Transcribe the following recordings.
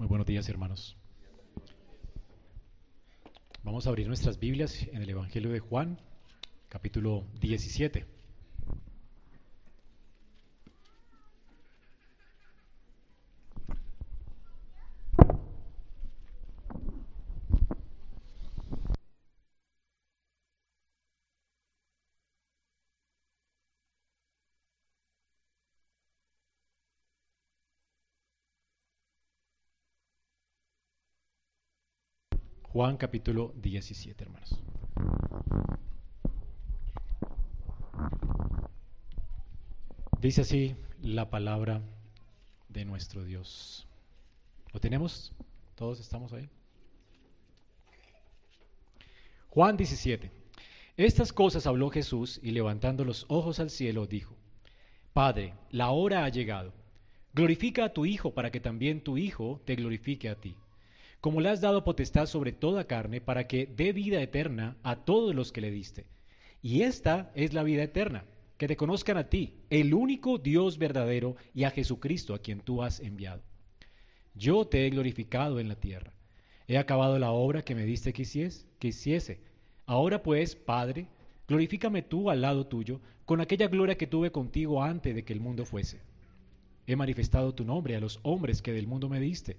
Muy buenos días, hermanos. Vamos a abrir nuestras Biblias en el Evangelio de Juan, capítulo 17. Juan capítulo 17, hermanos. Dice así la palabra de nuestro Dios. ¿Lo tenemos? ¿Todos estamos ahí? Juan 17. Estas cosas habló Jesús y levantando los ojos al cielo dijo, Padre, la hora ha llegado. Glorifica a tu Hijo para que también tu Hijo te glorifique a ti como le has dado potestad sobre toda carne, para que dé vida eterna a todos los que le diste. Y esta es la vida eterna, que te conozcan a ti, el único Dios verdadero, y a Jesucristo, a quien tú has enviado. Yo te he glorificado en la tierra. He acabado la obra que me diste que hiciese. Que hiciese. Ahora pues, Padre, glorifícame tú al lado tuyo, con aquella gloria que tuve contigo antes de que el mundo fuese. He manifestado tu nombre a los hombres que del mundo me diste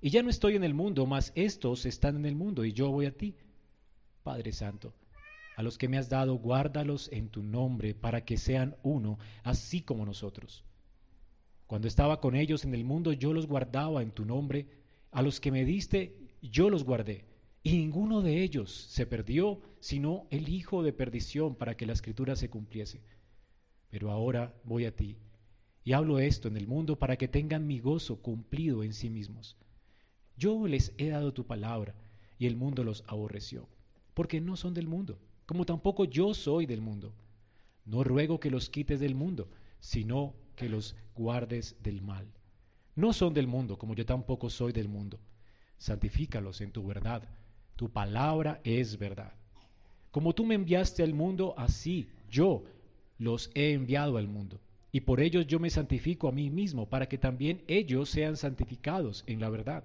Y ya no estoy en el mundo, mas estos están en el mundo y yo voy a ti. Padre Santo, a los que me has dado, guárdalos en tu nombre para que sean uno, así como nosotros. Cuando estaba con ellos en el mundo, yo los guardaba en tu nombre. A los que me diste, yo los guardé. Y ninguno de ellos se perdió, sino el hijo de perdición para que la escritura se cumpliese. Pero ahora voy a ti y hablo esto en el mundo para que tengan mi gozo cumplido en sí mismos. Yo les he dado tu palabra y el mundo los aborreció, porque no son del mundo, como tampoco yo soy del mundo. No ruego que los quites del mundo, sino que los guardes del mal. No son del mundo, como yo tampoco soy del mundo. Santifícalos en tu verdad. Tu palabra es verdad. Como tú me enviaste al mundo, así yo los he enviado al mundo. Y por ellos yo me santifico a mí mismo, para que también ellos sean santificados en la verdad.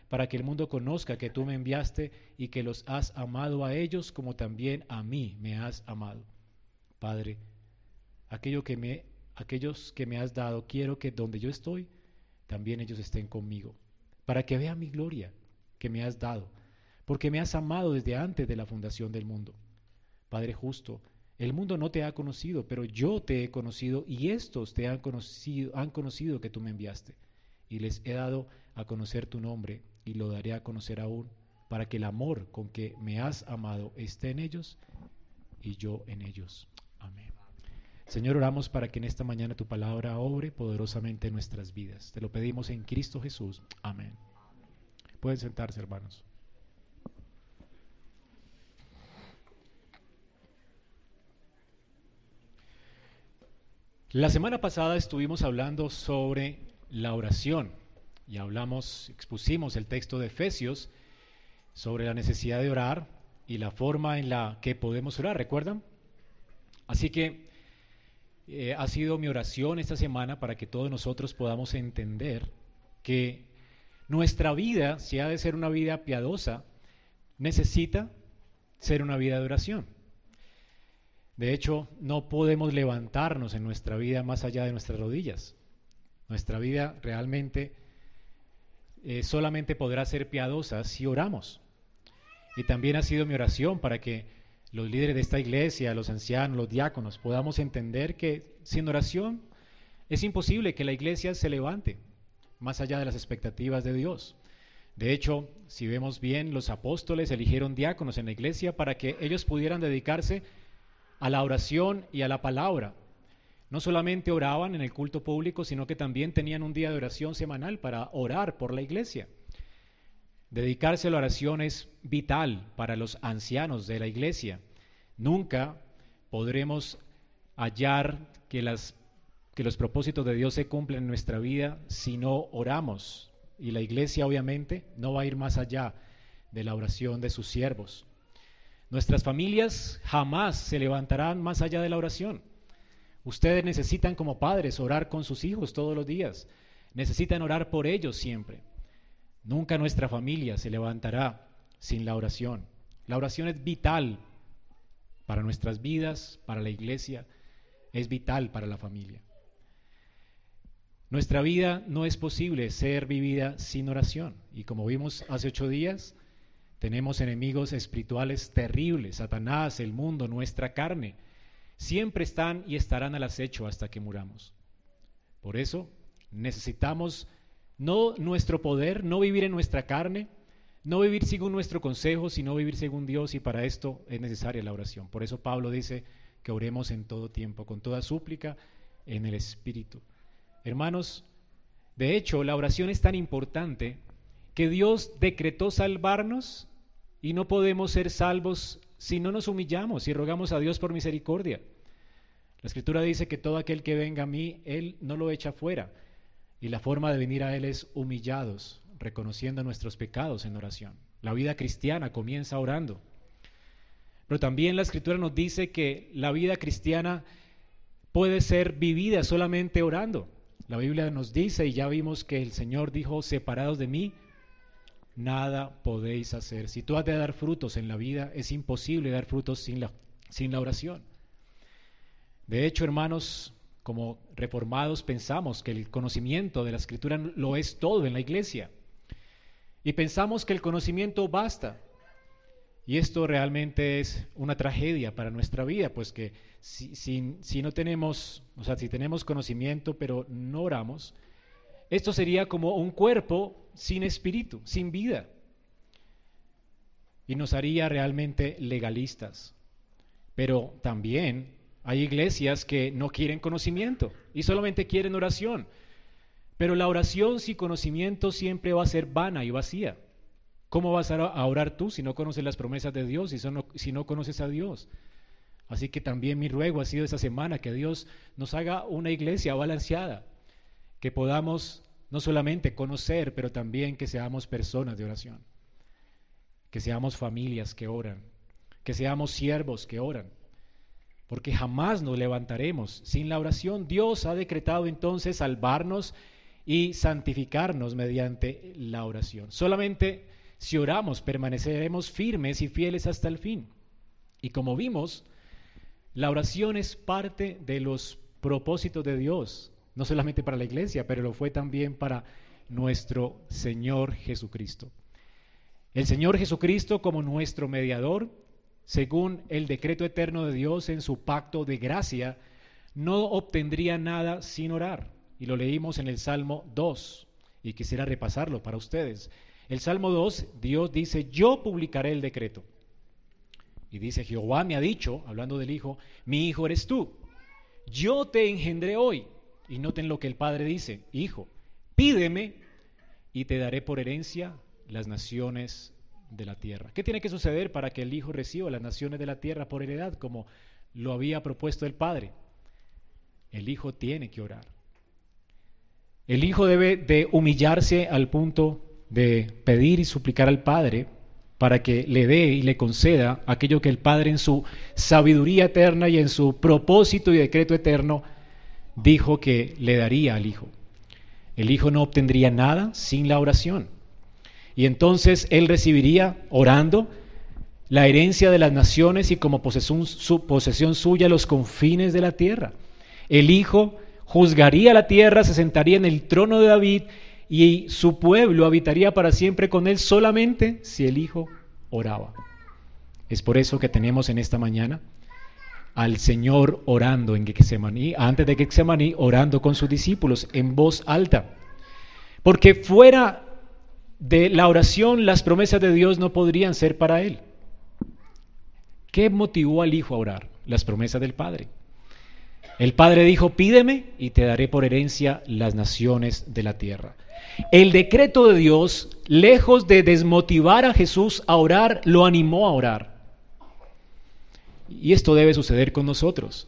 para que el mundo conozca que tú me enviaste y que los has amado a ellos como también a mí me has amado. Padre, aquellos que me has dado, quiero que donde yo estoy, también ellos estén conmigo, para que vean mi gloria que me has dado, porque me has amado desde antes de la fundación del mundo. Padre justo, el mundo no te ha conocido, pero yo te he conocido y estos te han conocido, han conocido que tú me enviaste. Y les he dado a conocer tu nombre y lo daré a conocer aún, para que el amor con que me has amado esté en ellos y yo en ellos. Amén. Señor, oramos para que en esta mañana tu palabra obre poderosamente en nuestras vidas. Te lo pedimos en Cristo Jesús. Amén. Pueden sentarse, hermanos. La semana pasada estuvimos hablando sobre la oración y hablamos, expusimos el texto de Efesios sobre la necesidad de orar y la forma en la que podemos orar, ¿recuerdan? Así que eh, ha sido mi oración esta semana para que todos nosotros podamos entender que nuestra vida, si ha de ser una vida piadosa, necesita ser una vida de oración. De hecho, no podemos levantarnos en nuestra vida más allá de nuestras rodillas. Nuestra vida realmente eh, solamente podrá ser piadosa si oramos. Y también ha sido mi oración para que los líderes de esta iglesia, los ancianos, los diáconos, podamos entender que sin oración es imposible que la iglesia se levante más allá de las expectativas de Dios. De hecho, si vemos bien, los apóstoles eligieron diáconos en la iglesia para que ellos pudieran dedicarse a la oración y a la palabra. No solamente oraban en el culto público, sino que también tenían un día de oración semanal para orar por la iglesia. Dedicarse a la oración es vital para los ancianos de la iglesia. Nunca podremos hallar que, las, que los propósitos de Dios se cumplen en nuestra vida si no oramos. Y la iglesia obviamente no va a ir más allá de la oración de sus siervos. Nuestras familias jamás se levantarán más allá de la oración. Ustedes necesitan como padres orar con sus hijos todos los días. Necesitan orar por ellos siempre. Nunca nuestra familia se levantará sin la oración. La oración es vital para nuestras vidas, para la iglesia, es vital para la familia. Nuestra vida no es posible ser vivida sin oración. Y como vimos hace ocho días, tenemos enemigos espirituales terribles, Satanás, el mundo, nuestra carne. Siempre están y estarán al acecho hasta que muramos. Por eso necesitamos no nuestro poder, no vivir en nuestra carne, no vivir según nuestro consejo, sino vivir según Dios y para esto es necesaria la oración. Por eso Pablo dice que oremos en todo tiempo, con toda súplica en el Espíritu. Hermanos, de hecho la oración es tan importante que Dios decretó salvarnos y no podemos ser salvos si no nos humillamos y rogamos a Dios por misericordia. La Escritura dice que todo aquel que venga a mí, Él no lo echa fuera. Y la forma de venir a Él es humillados, reconociendo nuestros pecados en oración. La vida cristiana comienza orando. Pero también la escritura nos dice que la vida cristiana puede ser vivida solamente orando. La Biblia nos dice, y ya vimos que el Señor dijo, separados de mí, nada podéis hacer. Si tú has de dar frutos en la vida, es imposible dar frutos sin la, sin la oración. De hecho, hermanos, como reformados pensamos que el conocimiento de la escritura lo es todo en la iglesia. Y pensamos que el conocimiento basta. Y esto realmente es una tragedia para nuestra vida, pues que si, si, no tenemos, o sea, si tenemos conocimiento pero no oramos, esto sería como un cuerpo sin espíritu, sin vida. Y nos haría realmente legalistas. Pero también hay iglesias que no quieren conocimiento y solamente quieren oración. Pero la oración sin conocimiento siempre va a ser vana y vacía. ¿Cómo vas a orar tú si no conoces las promesas de Dios y si no conoces a Dios? Así que también mi ruego ha sido esta semana que Dios nos haga una iglesia balanceada, que podamos no solamente conocer, pero también que seamos personas de oración, que seamos familias que oran, que seamos siervos que oran porque jamás nos levantaremos sin la oración. Dios ha decretado entonces salvarnos y santificarnos mediante la oración. Solamente si oramos permaneceremos firmes y fieles hasta el fin. Y como vimos, la oración es parte de los propósitos de Dios, no solamente para la iglesia, pero lo fue también para nuestro Señor Jesucristo. El Señor Jesucristo como nuestro mediador según el decreto eterno de Dios en su pacto de gracia, no obtendría nada sin orar. Y lo leímos en el Salmo 2, y quisiera repasarlo para ustedes. El Salmo 2, Dios dice, yo publicaré el decreto. Y dice, Jehová me ha dicho, hablando del Hijo, mi Hijo eres tú. Yo te engendré hoy. Y noten lo que el Padre dice, Hijo, pídeme y te daré por herencia las naciones de la tierra. ¿Qué tiene que suceder para que el Hijo reciba las naciones de la tierra por heredad, como lo había propuesto el Padre? El Hijo tiene que orar. El Hijo debe de humillarse al punto de pedir y suplicar al Padre para que le dé y le conceda aquello que el Padre en su sabiduría eterna y en su propósito y decreto eterno dijo que le daría al Hijo. El Hijo no obtendría nada sin la oración. Y entonces él recibiría, orando, la herencia de las naciones y como posesión, su, posesión suya los confines de la tierra. El Hijo juzgaría la tierra, se sentaría en el trono de David y su pueblo habitaría para siempre con él solamente si el Hijo oraba. Es por eso que tenemos en esta mañana al Señor orando en Getsemaní, antes de Getsemaní, orando con sus discípulos en voz alta. Porque fuera de la oración las promesas de Dios no podrían ser para él. ¿Qué motivó al Hijo a orar? Las promesas del Padre. El Padre dijo, pídeme y te daré por herencia las naciones de la tierra. El decreto de Dios, lejos de desmotivar a Jesús a orar, lo animó a orar. Y esto debe suceder con nosotros.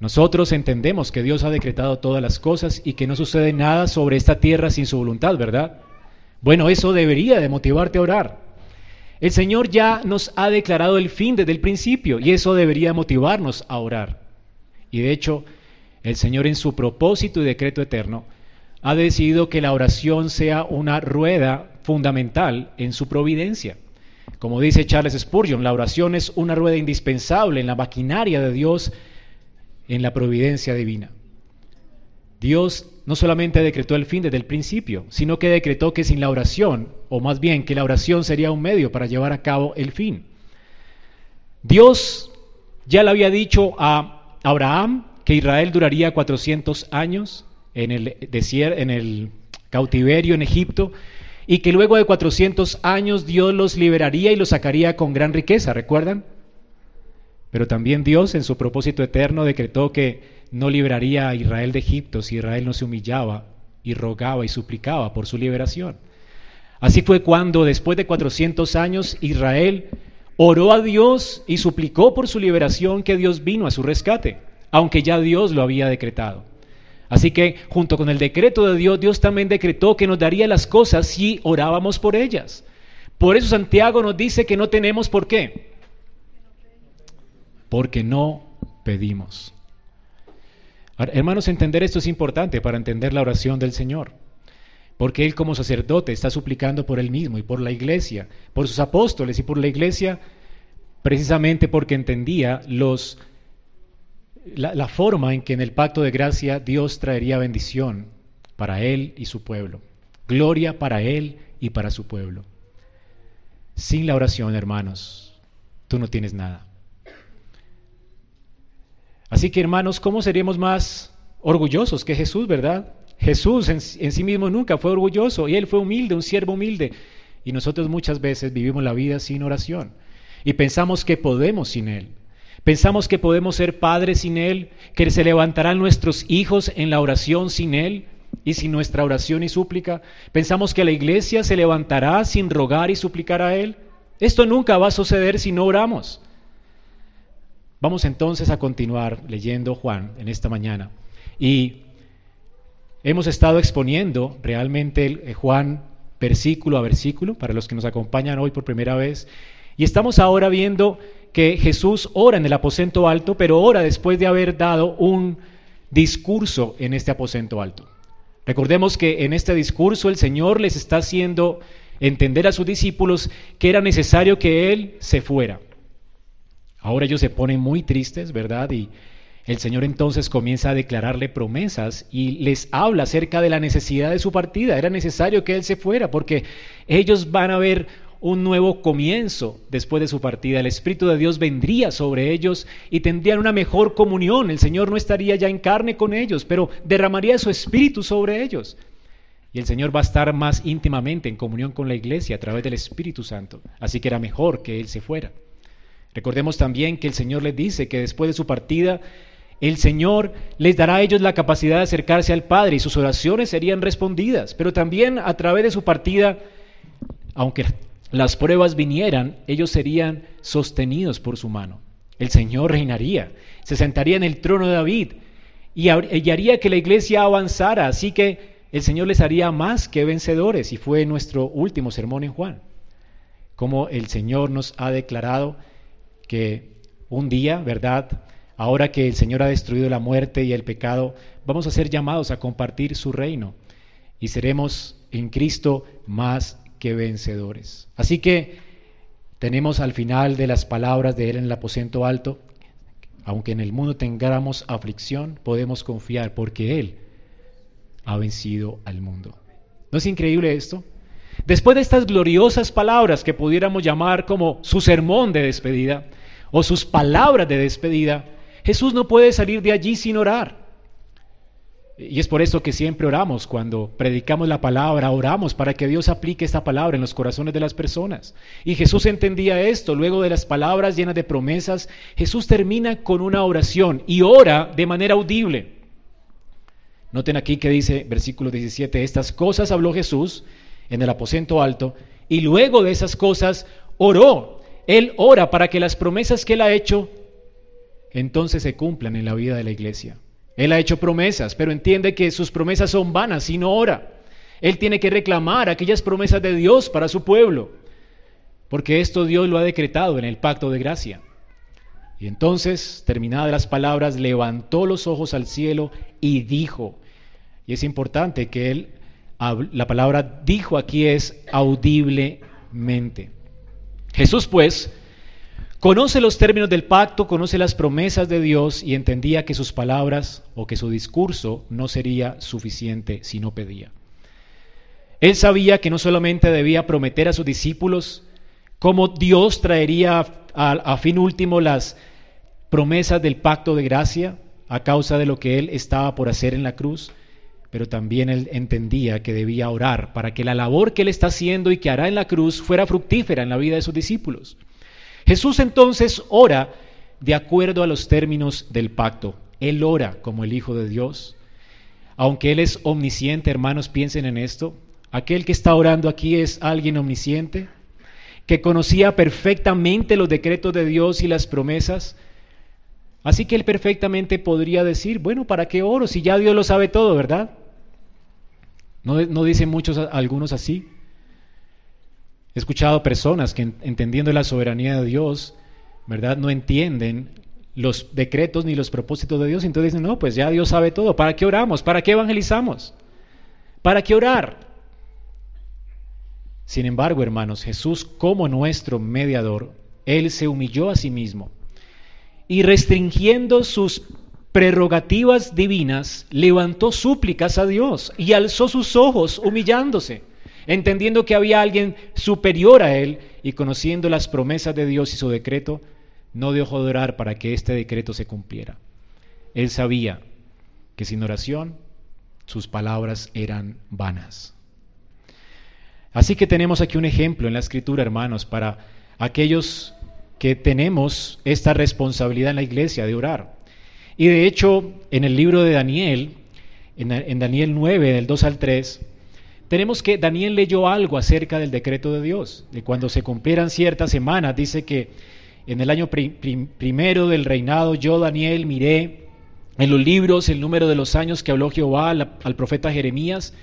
Nosotros entendemos que Dios ha decretado todas las cosas y que no sucede nada sobre esta tierra sin su voluntad, ¿verdad? Bueno, eso debería de motivarte a orar. El Señor ya nos ha declarado el fin desde el principio y eso debería motivarnos a orar. Y de hecho, el Señor en su propósito y decreto eterno ha decidido que la oración sea una rueda fundamental en su providencia. Como dice Charles Spurgeon, la oración es una rueda indispensable en la maquinaria de Dios en la providencia divina. Dios no solamente decretó el fin desde el principio, sino que decretó que sin la oración, o más bien que la oración sería un medio para llevar a cabo el fin. Dios ya le había dicho a Abraham que Israel duraría 400 años en el, en el cautiverio en Egipto y que luego de 400 años Dios los liberaría y los sacaría con gran riqueza, ¿recuerdan? Pero también Dios en su propósito eterno decretó que no liberaría a Israel de Egipto si Israel no se humillaba y rogaba y suplicaba por su liberación. Así fue cuando, después de 400 años, Israel oró a Dios y suplicó por su liberación que Dios vino a su rescate, aunque ya Dios lo había decretado. Así que junto con el decreto de Dios, Dios también decretó que nos daría las cosas si orábamos por ellas. Por eso Santiago nos dice que no tenemos por qué. Porque no pedimos. Hermanos, entender esto es importante para entender la oración del Señor. Porque Él como sacerdote está suplicando por Él mismo y por la iglesia, por sus apóstoles y por la iglesia, precisamente porque entendía los, la, la forma en que en el pacto de gracia Dios traería bendición para Él y su pueblo. Gloria para Él y para su pueblo. Sin la oración, hermanos, tú no tienes nada. Así que hermanos, ¿cómo seríamos más orgullosos que Jesús, verdad? Jesús en, sí mismo nunca fue orgulloso y él fue humilde, un siervo humilde. Y nosotros muchas veces vivimos la vida sin oración y pensamos que podemos sin Él. Pensamos que podemos ser padres sin Él, que se levantarán nuestros hijos en la oración sin Él y sin nuestra oración y súplica. Pensamos que la iglesia se levantará sin rogar y suplicar a Él. Esto nunca va a suceder si no oramos. Vamos entonces a continuar leyendo Juan en esta mañana. Y hemos estado exponiendo realmente eh, Juan versículo a versículo para los que nos acompañan hoy por primera vez. Y estamos ahora viendo que Jesús ora en el aposento alto, pero ora después de haber dado un discurso en este aposento alto. Recordemos que en este discurso el Señor les está haciendo entender a sus discípulos que era necesario que Él se fuera. Ahora ellos se ponen muy tristes, ¿verdad? Y el Señor entonces comienza a declararle promesas y les habla acerca de la necesidad de su partida. Era necesario que Él se fuera porque ellos van a ver un nuevo comienzo después de su partida. El Espíritu de Dios vendría sobre ellos y tendrían una mejor comunión. El Señor no estaría ya en carne con ellos, pero derramaría su Espíritu sobre ellos. Y el Señor va a estar más íntimamente en comunión con la iglesia a través del Espíritu Santo. Así que era mejor que Él se fuera. Recordemos también que el Señor les dice que después de su partida, el Señor les dará a ellos la capacidad de acercarse al Padre y sus oraciones serían respondidas. Pero también a través de su partida, aunque las pruebas vinieran, ellos serían sostenidos por su mano. El Señor reinaría, se sentaría en el trono de David y haría que la iglesia avanzara. Así que el Señor les haría más que vencedores y fue nuestro último sermón en Juan. Como el Señor nos ha declarado que un día, ¿verdad? Ahora que el Señor ha destruido la muerte y el pecado, vamos a ser llamados a compartir su reino y seremos en Cristo más que vencedores. Así que tenemos al final de las palabras de Él en el aposento alto, aunque en el mundo tengamos aflicción, podemos confiar porque Él ha vencido al mundo. ¿No es increíble esto? Después de estas gloriosas palabras que pudiéramos llamar como su sermón de despedida o sus palabras de despedida, Jesús no puede salir de allí sin orar. Y es por eso que siempre oramos cuando predicamos la palabra, oramos para que Dios aplique esta palabra en los corazones de las personas. Y Jesús entendía esto, luego de las palabras llenas de promesas, Jesús termina con una oración y ora de manera audible. Noten aquí que dice, versículo 17, estas cosas habló Jesús en el aposento alto y luego de esas cosas oró. Él ora para que las promesas que él ha hecho entonces se cumplan en la vida de la iglesia. Él ha hecho promesas, pero entiende que sus promesas son vanas y no ora. Él tiene que reclamar aquellas promesas de Dios para su pueblo, porque esto Dios lo ha decretado en el pacto de gracia. Y entonces, terminadas las palabras, levantó los ojos al cielo y dijo, y es importante que él, la palabra dijo aquí es audiblemente. Jesús pues Conoce los términos del pacto, conoce las promesas de Dios y entendía que sus palabras o que su discurso no sería suficiente si no pedía. Él sabía que no solamente debía prometer a sus discípulos cómo Dios traería a, fin último las promesas del pacto de gracia a causa de lo que él estaba por hacer en la cruz, pero también él entendía que debía orar para que la labor que él está haciendo y que hará en la cruz fuera fructífera en la vida de sus discípulos. Jesús entonces ora de acuerdo a los términos del pacto. Él ora como el Hijo de Dios. Aunque Él es omnisciente, hermanos, piensen en esto. Aquel que está orando aquí es alguien omnisciente, que conocía perfectamente los decretos de Dios y las promesas. Así que Él perfectamente podría decir, bueno, ¿para qué oro si ya Dios lo sabe todo, verdad? ¿No, no dicen muchos, algunos así? He escuchado personas que entendiendo la soberanía de Dios, ¿verdad? No entienden los decretos ni los propósitos de Dios, entonces dicen, no, pues ya Dios sabe todo, ¿para qué oramos? ¿Para qué evangelizamos? ¿Para qué orar? Sin embargo, hermanos, Jesús como nuestro mediador, Él se humilló a sí mismo y restringiendo sus prerrogativas divinas, levantó súplicas a Dios y alzó sus ojos humillándose entendiendo que había alguien superior a él y conociendo las promesas de Dios y su decreto, no dejó de orar para que este decreto se cumpliera. Él sabía que sin oración sus palabras eran vanas. Así que tenemos aquí un ejemplo en la escritura, hermanos, para aquellos que tenemos esta responsabilidad en la iglesia de orar. Y de hecho, en el libro de Daniel, en, Daniel 9, del 2 al 3, tenemos que Daniel leyó algo acerca del decreto de Dios. De cuando se cumplieran ciertas semanas, dice que en el año primero del reinado yo, Daniel, miré en los libros el número de los años que habló Jehová al, al profeta Jeremías,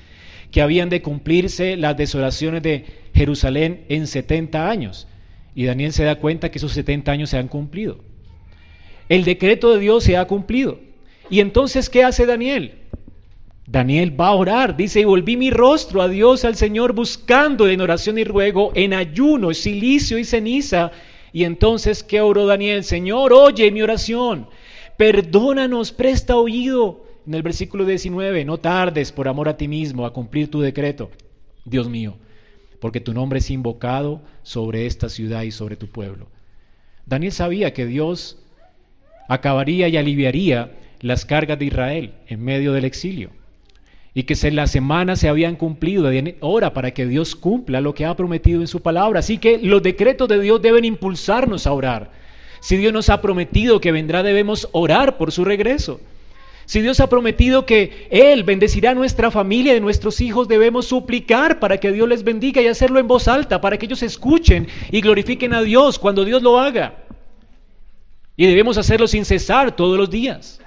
que habían de cumplirse las desolaciones de Jerusalén en 70 años. Y Daniel se da cuenta que esos 70 años se han cumplido. El decreto de Dios se ha cumplido. Y entonces, ¿qué hace Daniel? Daniel va a orar, dice, y volví mi rostro a Dios, al Señor, buscando en oración y ruego, en ayuno, silicio y ceniza. Y entonces, ¿qué oró Daniel? Señor, oye mi oración, perdónanos, presta oído. En el versículo 19, no tardes por amor a ti mismo a cumplir tu decreto, Dios mío, porque tu nombre es invocado sobre esta ciudad y sobre tu pueblo. Daniel sabía que Dios acabaría y aliviaría las cargas de Israel en medio del exilio y que se, las semanas se habían cumplido, hora para que Dios cumpla lo que ha prometido en su palabra. Así que los decretos de Dios deben impulsarnos a orar. Si Dios nos ha prometido que vendrá, debemos orar por su regreso. Si Dios ha prometido que Él bendecirá a nuestra familia y nuestros hijos, debemos suplicar para que Dios les bendiga y hacerlo en voz alta, para que ellos escuchen y glorifiquen a Dios cuando Dios lo haga. Y debemos hacerlo sin cesar todos los días.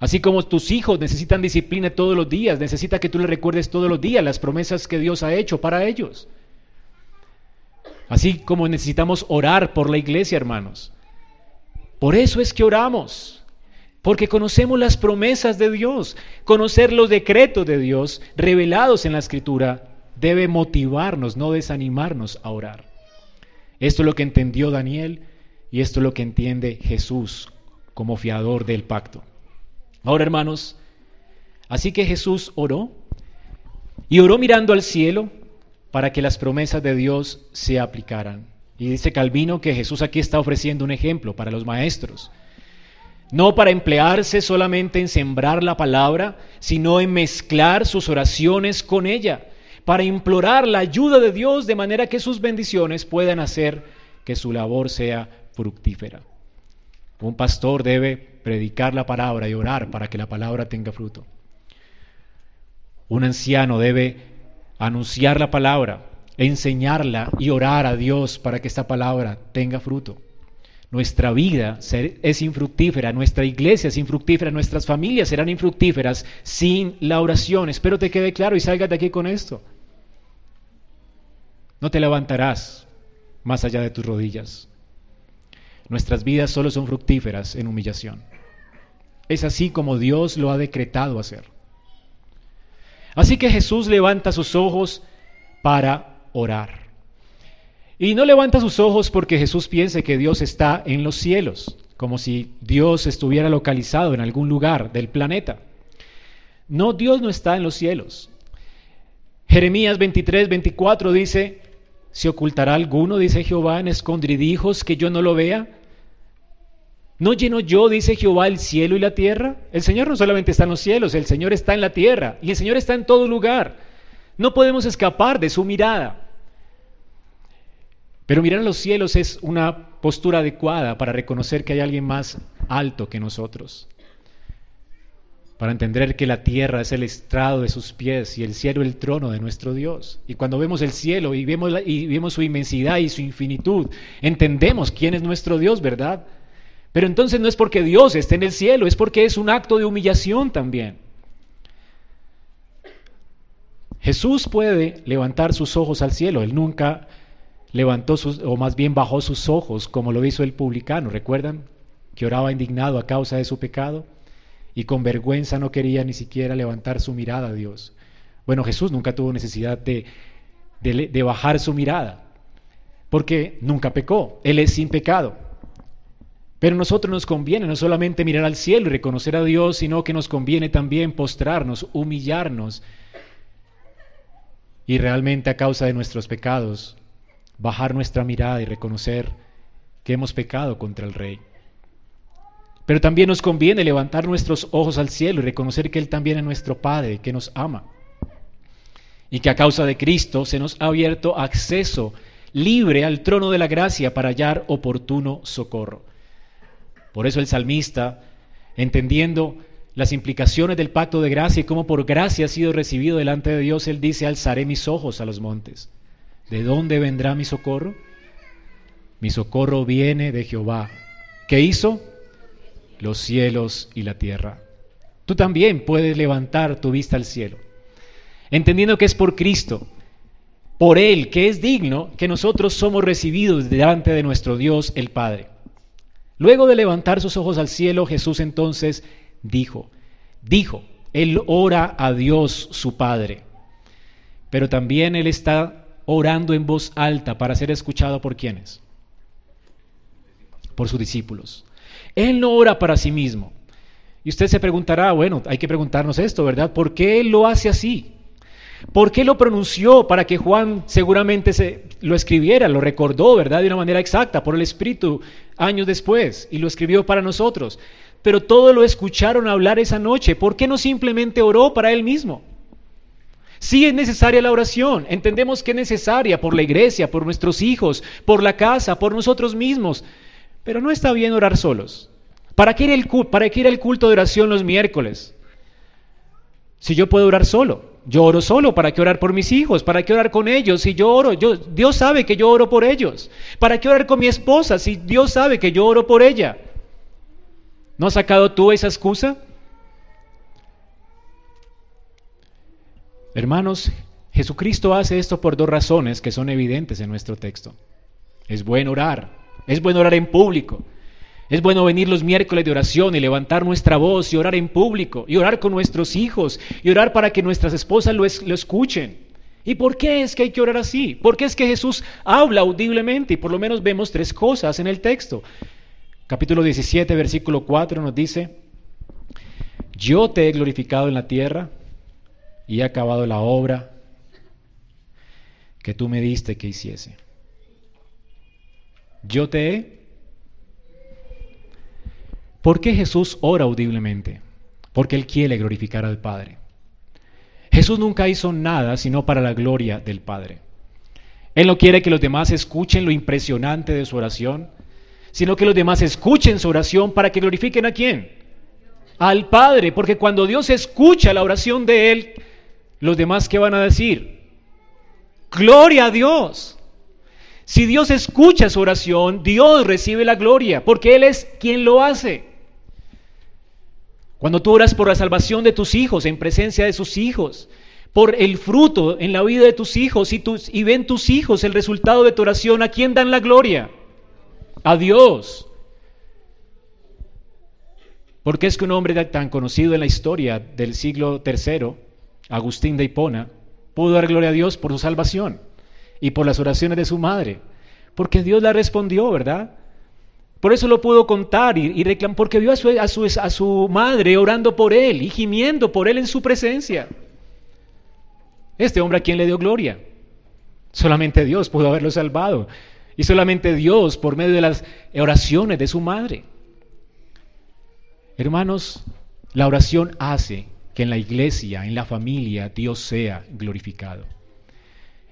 Así como tus hijos necesitan disciplina todos los días, necesita que tú les recuerdes todos los días las promesas que Dios ha hecho para ellos. Así como necesitamos orar por la iglesia, hermanos. Por eso es que oramos, porque conocemos las promesas de Dios. Conocer los decretos de Dios revelados en la Escritura debe motivarnos, no desanimarnos a orar. Esto es lo que entendió Daniel y esto es lo que entiende Jesús como fiador del pacto. Ahora, hermanos, así que Jesús oró Y oró mirando al cielo para que las promesas de Dios se aplicaran. Y dice Calvino que Jesús aquí está ofreciendo un ejemplo para los maestros. No para emplearse solamente en sembrar la palabra, sino en mezclar sus oraciones con ella, para implorar la ayuda de Dios de manera que sus bendiciones puedan hacer que su labor sea fructífera. Un pastor debe predicar la palabra y orar para que la palabra tenga fruto. Un anciano debe anunciar la palabra, enseñarla y orar a Dios para que esta palabra tenga fruto. Nuestra vida es infructífera, nuestra iglesia es infructífera, nuestras familias serán infructíferas sin la oración. Espero te quede claro y salgas de aquí con esto. No te levantarás más allá de tus rodillas. Nuestras vidas solo son fructíferas en humillación. Es así como Dios lo ha decretado hacer. Así que Jesús levanta sus ojos para orar. Y no levanta sus ojos porque Jesús piense que Dios está en los cielos, como si Dios estuviera localizado en algún lugar del planeta. No, Dios no está en los cielos. Jeremías 23, 24 dice, ¿se ocultará alguno, dice Jehová, en escondridijos que yo no lo vea? ¿No lleno yo, dice Jehová, el cielo y la tierra? El Señor no solamente está en los cielos, el Señor está en la tierra y el Señor está en todo lugar. No podemos escapar de su mirada. Pero mirar a los cielos es una postura adecuada para reconocer que hay alguien más alto que nosotros. Para entender que la tierra es el estrado de sus pies y el cielo el trono de nuestro Dios. Y cuando vemos el cielo y vemos, y vemos su inmensidad y su infinitud, entendemos quién es nuestro Dios, ¿verdad? Pero entonces no es porque Dios esté en el cielo, es porque es un acto de humillación también. Jesús puede levantar sus ojos al cielo, él nunca levantó sus, o más bien bajó sus ojos como lo hizo el publicano, ¿recuerdan? Que oraba indignado a causa de su pecado y con vergüenza no quería ni siquiera levantar su mirada a Dios. Bueno, Jesús nunca tuvo necesidad de, de bajar su mirada, porque nunca pecó, Él es sin pecado. Pero a nosotros nos conviene no solamente mirar al cielo y reconocer a Dios, sino que nos conviene también postrarnos, humillarnos y realmente a causa de nuestros pecados bajar nuestra mirada y reconocer que hemos pecado contra el Rey. Pero también nos conviene levantar nuestros ojos al cielo y reconocer que Él también es nuestro Padre, que nos ama. Y que a causa de Cristo se nos ha abierto acceso libre al trono de la gracia para hallar oportuno socorro. Por eso el salmista, entendiendo las implicaciones del pacto de gracia y cómo por gracia ha sido recibido delante de Dios, él dice, alzaré mis ojos a los montes. ¿De dónde vendrá mi socorro? Mi socorro viene de Jehová. ¿Qué hizo? Los cielos y la tierra. Tú también puedes levantar tu vista al cielo, entendiendo que es por Cristo, por Él, que es digno, que nosotros somos recibidos delante de nuestro Dios el Padre. Luego de levantar sus ojos al cielo, Jesús entonces dijo, dijo, Él ora a Dios su Padre, pero también Él está orando en voz alta para ser escuchado por quienes? Por sus discípulos. Él no ora para sí mismo. Y usted se preguntará, bueno, hay que preguntarnos esto, ¿verdad? ¿Por qué Él lo hace así? ¿Por qué lo pronunció para que Juan seguramente se, lo escribiera, lo recordó, ¿verdad? De una manera exacta, por el Espíritu, años después, y lo escribió para nosotros. Pero todo lo escucharon hablar esa noche. ¿Por qué no simplemente oró para él mismo? Sí es necesaria la oración, entendemos que es necesaria por la iglesia, por nuestros hijos, por la casa, por nosotros mismos, pero no está bien orar solos. ¿Para qué, el, ¿Para qué ir el culto de oración los miércoles? Si yo puedo orar solo. Yo oro solo, ¿para qué orar por mis hijos? ¿Para qué orar con ellos? Si yo oro, Dios sabe que yo oro por ellos. ¿Para qué orar con mi esposa si Dios sabe que yo oro por ella? ¿No has sacado tú esa excusa? Hermanos, Jesucristo hace esto por dos razones que son evidentes en nuestro texto. Es bueno orar, es bueno orar en público, es bueno venir los miércoles de oración y levantar nuestra voz y orar en público y orar con nuestros hijos y orar para que nuestras esposas lo, escuchen. ¿Y por qué es que hay que orar así? ¿Por qué es que Jesús habla audiblemente? Y por lo menos vemos tres cosas en el texto. Capítulo 17, versículo 4 nos dice, yo te he glorificado en la tierra y he acabado la obra que tú me diste que hiciese. Yo te he... ¿Por qué Jesús ora audiblemente? Porque Él quiere glorificar al Padre. Jesús nunca hizo nada sino para la gloria del Padre. Él no quiere que los demás escuchen lo impresionante de su oración, sino que los demás escuchen su oración para que glorifiquen a quién? Al Padre, porque cuando Dios escucha la oración de Él, los demás ¿qué van a decir? Gloria a Dios. Si Dios escucha su oración, Dios recibe la gloria, porque Él es quien lo hace. Cuando tú oras por la salvación de tus hijos, en presencia de sus hijos, por el fruto en la vida de tus hijos y, ven tus hijos el resultado de tu oración, ¿a quién dan la gloria? A Dios. Porque es que un hombre tan conocido en la historia del siglo III, Agustín de Hipona, pudo dar gloria a Dios por su salvación y por las oraciones de su madre? Porque Dios la respondió, ¿verdad? Por eso lo pudo contar y, reclamar, porque vio a su, a, su, a su madre orando por él y gimiendo por él en su presencia. Este hombre a quien le dio gloria. Solamente Dios pudo haberlo salvado. Y solamente Dios por medio de las oraciones de su madre. Hermanos, la oración hace que en la iglesia, en la familia, Dios sea glorificado.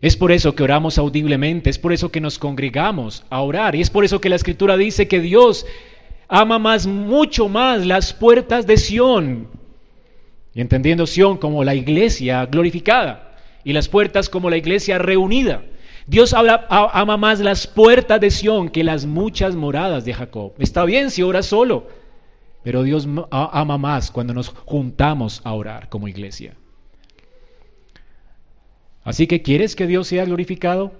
Es por eso que oramos audiblemente, es por eso que nos congregamos a orar y es por eso que la escritura dice que Dios ama más, mucho más las puertas de Sión. Y entendiendo Sión como la iglesia glorificada y las puertas como la iglesia reunida. Dios ama más las puertas de Sión que las muchas moradas de Jacob. Está bien si ora solo, pero Dios ama más cuando nos juntamos a orar como iglesia. Así que quieres que Dios sea glorificado,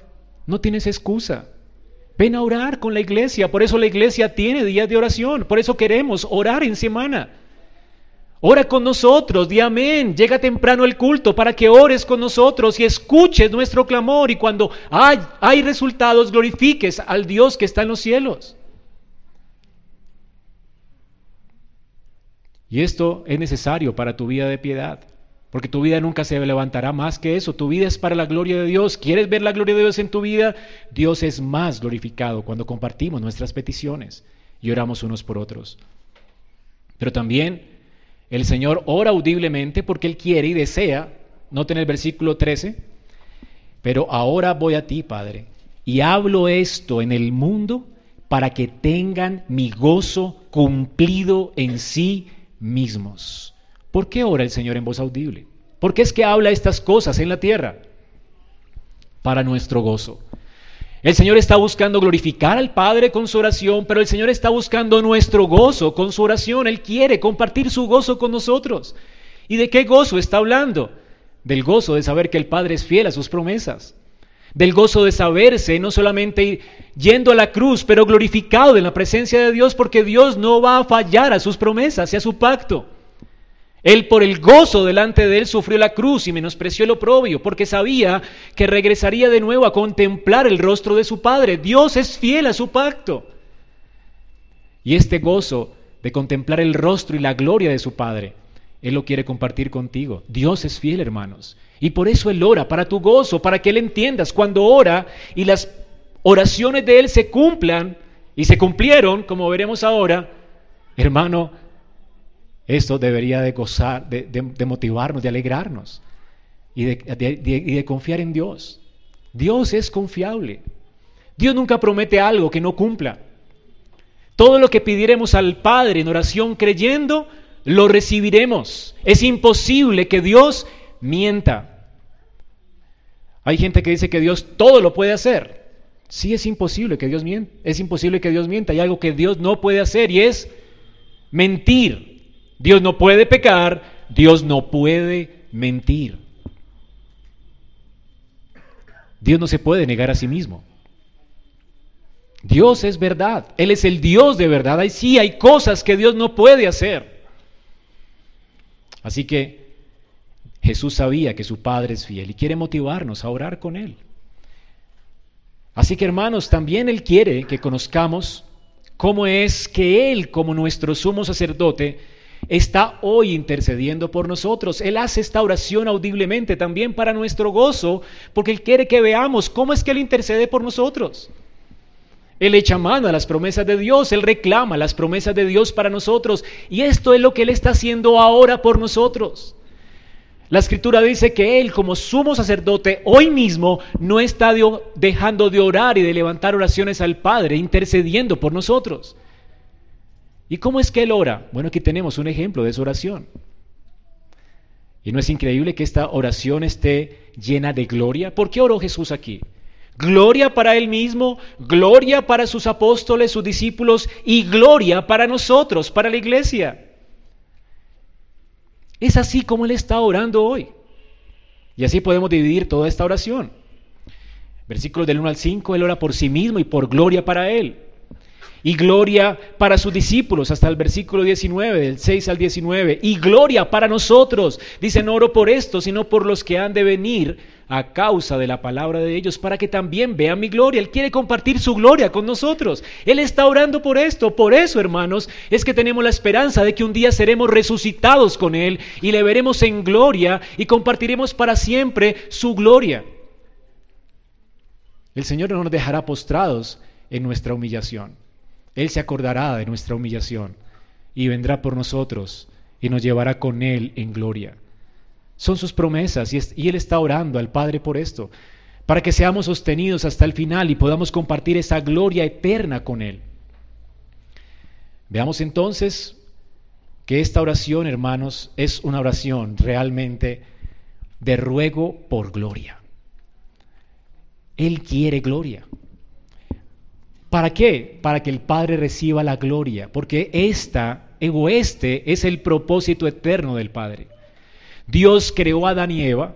no tienes excusa. Ven a orar con la iglesia, por eso la iglesia tiene días de oración, por eso queremos orar en semana. Ora con nosotros, di amén, llega temprano el culto para que ores con nosotros y escuches nuestro clamor y cuando hay, hay resultados glorifiques al Dios que está en los cielos. Y esto es necesario para tu vida de piedad. Porque tu vida nunca se levantará más que eso. Tu vida es para la gloria de Dios. ¿Quieres ver la gloria de Dios en tu vida? Dios es más glorificado cuando compartimos nuestras peticiones y oramos unos por otros. Pero también el Señor ora audiblemente porque Él quiere y desea, noten el versículo 13, pero ahora voy a ti, Padre, y hablo esto en el mundo para que tengan mi gozo cumplido en sí mismos. ¿Por qué ora el Señor en voz audible? ¿Por qué es que habla estas cosas en la tierra? Para nuestro gozo. El Señor está buscando glorificar al Padre con su oración, pero el Señor está buscando nuestro gozo con su oración. Él quiere compartir su gozo con nosotros. ¿Y de qué gozo está hablando? Del gozo de saber que el Padre es fiel a sus promesas. Del gozo de saberse no solamente yendo a la cruz, pero glorificado en la presencia de Dios, porque Dios no va a fallar a sus promesas y a su pacto. Él por el gozo delante de él sufrió la cruz y menospreció el oprobio, porque sabía que regresaría de nuevo a contemplar el rostro de su Padre. Dios es fiel a su pacto. Y este gozo de contemplar el rostro y la gloria de su Padre, Él lo quiere compartir contigo. Dios es fiel, hermanos. Y por eso Él ora, para tu gozo, para que Él entiendas. Cuando ora y las oraciones de Él se cumplan, y se cumplieron, como veremos ahora, hermano, esto debería de gozar, de, motivarnos, de alegrarnos y de confiar en Dios. Dios es confiable. Dios nunca promete algo que no cumpla. Todo lo que pidiéramos al Padre en oración creyendo, lo recibiremos. Es imposible que Dios mienta. Hay gente que dice que Dios todo lo puede hacer. Sí es imposible que Dios mienta. Es imposible que Dios mienta. Hay algo que Dios no puede hacer y es mentir. Dios no puede pecar, Dios no puede mentir. Dios no se puede negar a sí mismo. Dios es verdad, Él es el Dios de verdad. Ahí sí hay cosas que Dios no puede hacer. Así que Jesús sabía que su Padre es fiel y quiere motivarnos a orar con Él. Así que hermanos, también Él quiere que conozcamos cómo es que Él, como nuestro sumo sacerdote, está hoy intercediendo por nosotros. Él hace esta oración audiblemente también para nuestro gozo, porque Él quiere que veamos cómo es que Él intercede por nosotros. Él echa mano a las promesas de Dios, Él reclama las promesas de Dios para nosotros, y esto es lo que Él está haciendo ahora por nosotros. La escritura dice que Él como sumo sacerdote hoy mismo no está dejando de orar y de levantar oraciones al Padre, intercediendo por nosotros. ¿Y cómo es que Él ora? Bueno, aquí tenemos un ejemplo de su oración. ¿Y no es increíble que esta oración esté llena de gloria? ¿Por qué oró Jesús aquí? Gloria para Él mismo, gloria para sus apóstoles, sus discípulos y gloria para nosotros, para la iglesia. Es así como Él está orando hoy. Y así podemos dividir toda esta oración. Versículos del 1 al 5, Él ora por sí mismo y por gloria para Él y gloria para sus discípulos, hasta el versículo 19, del 6 al 19, y gloria para nosotros. Dice, no oro por esto, sino por los que han de venir a causa de la palabra de ellos, para que también vean mi gloria. Él quiere compartir su gloria con nosotros. Él está orando por esto. Por eso, hermanos, es que tenemos la esperanza de que un día seremos resucitados con Él y le veremos en gloria y compartiremos para siempre su gloria. El Señor no nos dejará postrados en nuestra humillación. Él se acordará de nuestra humillación y vendrá por nosotros y nos llevará con Él en gloria. Son sus promesas y, Él está orando al Padre por esto, para que seamos sostenidos hasta el final y podamos compartir esa gloria eterna con Él. Veamos entonces que esta oración, hermanos, es una oración realmente de ruego por gloria. Él quiere gloria. ¿Para qué? Para que el Padre reciba la gloria, porque esta o este es el propósito eterno del Padre. Dios creó a Adán y Eva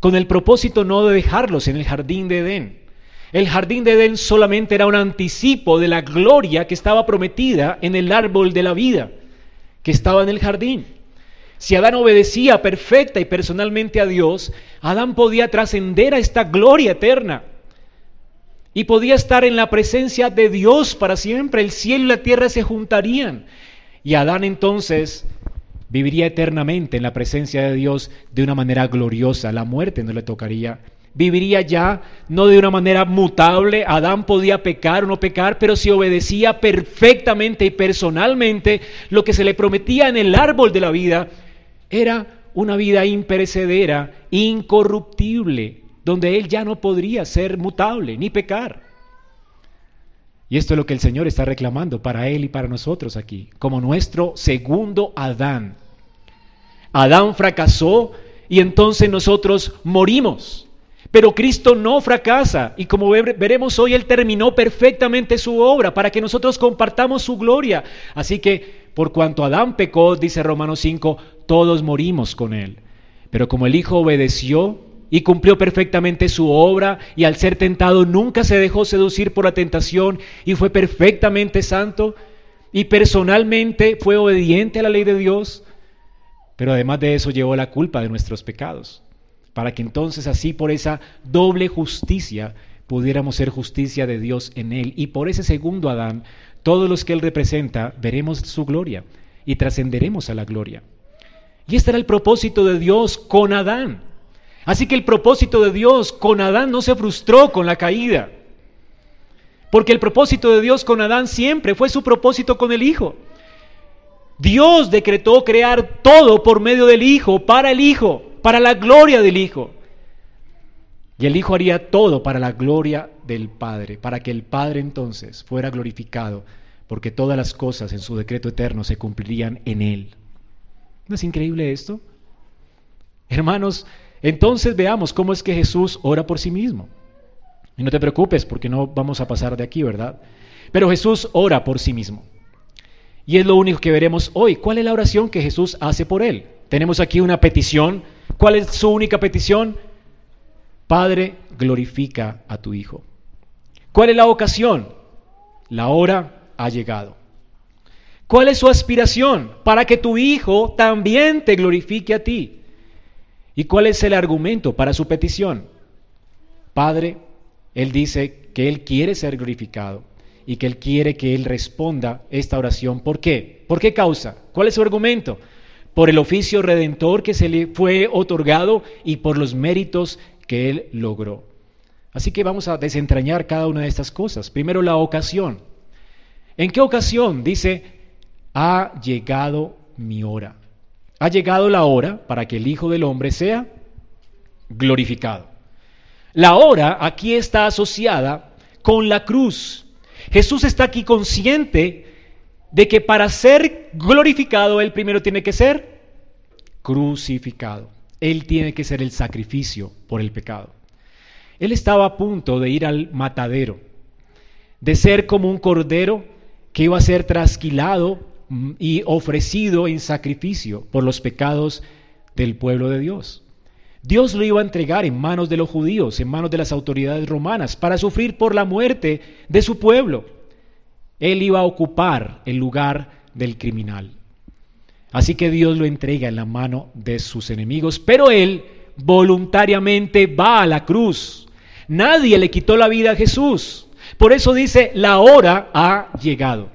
con el propósito no de dejarlos en el jardín de Edén. El jardín de Edén solamente era un anticipo de la gloria que estaba prometida en el árbol de la vida, que estaba en el jardín. Si Adán obedecía perfecta y personalmente a Dios, Adán podía trascender a esta gloria eterna y podía estar en la presencia de Dios para siempre. El cielo y la tierra se juntarían. Y Adán entonces viviría eternamente en la presencia de Dios de una manera gloriosa. La muerte no le tocaría. Viviría ya no de una manera mutable. Adán podía pecar o no pecar, pero si obedecía perfectamente y personalmente lo que se le prometía en el árbol de la vida, era una vida imperecedera, incorruptible, donde Él ya no podría ser mutable ni pecar. Y esto es lo que el Señor está reclamando para Él y para nosotros aquí, como nuestro segundo Adán. Adán fracasó y entonces nosotros morimos. Pero Cristo no fracasa y como veremos hoy, Él terminó perfectamente su obra para que nosotros compartamos su gloria. Así que por cuanto Adán pecó, dice Romanos 5, todos morimos con Él. Pero como el Hijo obedeció, y cumplió perfectamente su obra y al ser tentado nunca se dejó seducir por la tentación y fue perfectamente santo y personalmente fue obediente a la ley de Dios, pero además de eso llevó la culpa de nuestros pecados, para que entonces así por esa doble justicia pudiéramos ser justicia de Dios en él y por ese segundo Adán, todos los que él representa veremos su gloria y trascenderemos a la gloria. Y este era el propósito de Dios con Adán. Así que el propósito de Dios con Adán no se frustró con la caída. Porque el propósito de Dios con Adán siempre fue su propósito con el Hijo. Dios decretó crear todo por medio del Hijo, para el Hijo, para la gloria del Hijo. Y el Hijo haría todo para la gloria del Padre, para que el Padre entonces fuera glorificado, porque todas las cosas en su decreto eterno se cumplirían en Él. ¿No es increíble esto? Hermanos, entonces veamos cómo es que Jesús ora por sí mismo. Y no te preocupes porque no vamos a pasar de aquí, ¿verdad? Pero Jesús ora por sí mismo. Y es lo único que veremos hoy. ¿Cuál es la oración que Jesús hace por él? Tenemos aquí una petición. ¿Cuál es su única petición? Padre, glorifica a tu Hijo. ¿Cuál es la ocasión? La hora ha llegado. ¿Cuál es su aspiración? Para que tu Hijo también te glorifique a ti. ¿Y cuál es el argumento para su petición? Padre, Él dice que Él quiere ser glorificado y que Él quiere que Él responda esta oración. ¿Por qué? ¿Por qué causa? ¿Cuál es su argumento? Por el oficio redentor que se le fue otorgado y por los méritos que Él logró. Así que vamos a desentrañar cada una de estas cosas. Primero la ocasión. ¿En qué ocasión? Dice, ha llegado mi hora. Ha llegado la hora para que el Hijo del Hombre sea glorificado. La hora aquí está asociada con la cruz. Jesús está aquí consciente de que para ser glorificado Él primero tiene que ser crucificado. Él tiene que ser el sacrificio por el pecado. Él estaba a punto de ir al matadero, de ser como un cordero que iba a ser trasquilado y ofrecido en sacrificio por los pecados del pueblo de Dios. Dios lo iba a entregar en manos de los judíos, en manos de las autoridades romanas, para sufrir por la muerte de su pueblo. Él iba a ocupar el lugar del criminal. Así que Dios lo entrega en la mano de sus enemigos, pero él voluntariamente va a la cruz. Nadie le quitó la vida a Jesús. Por eso dice, la hora ha llegado.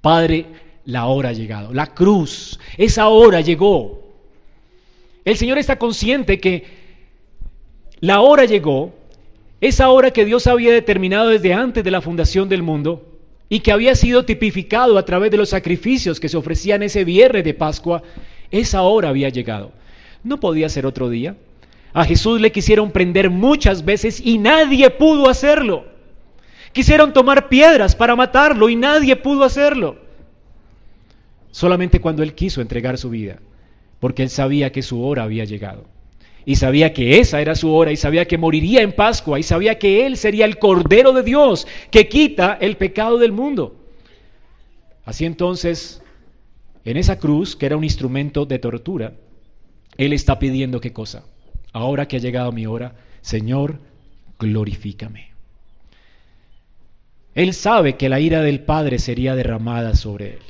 Padre, la hora ha llegado. La cruz, esa hora llegó. El Señor está consciente que la hora llegó, esa hora que Dios había determinado desde antes de la fundación del mundo y que había sido tipificado a través de los sacrificios que se ofrecían ese viernes de Pascua, esa hora había llegado. No podía ser otro día. A Jesús le quisieron prender muchas veces y nadie pudo hacerlo. Quisieron tomar piedras para matarlo y nadie pudo hacerlo. Solamente cuando Él quiso entregar su vida porque él sabía que su hora había llegado. Y sabía que esa era su hora y sabía que moriría en Pascua y sabía que él sería el Cordero de Dios que quita el pecado del mundo. Así entonces, en esa cruz, que era un instrumento de tortura, él está pidiendo qué cosa. Ahora que ha llegado mi hora, Señor, glorifícame. Él sabe que la ira del Padre sería derramada sobre él.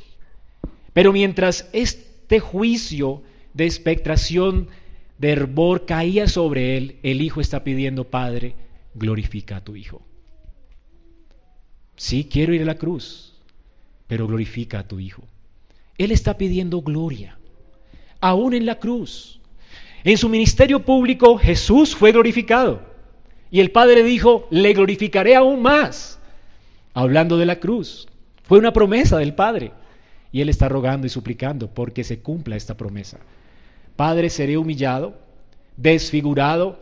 Pero mientras este juicio de expectación, de hervor caía sobre él, el hijo está pidiendo, Padre, glorifica a tu hijo. Sí, quiero ir a la cruz, pero glorifica a tu hijo. Él está pidiendo gloria, aún en la cruz. En su ministerio público Jesús fue glorificado. Y el Padre dijo, le glorificaré aún más. Hablando de la cruz. Fue una promesa del Padre. Y Él está rogando y suplicando porque se cumpla esta promesa. Padre, seré humillado, desfigurado,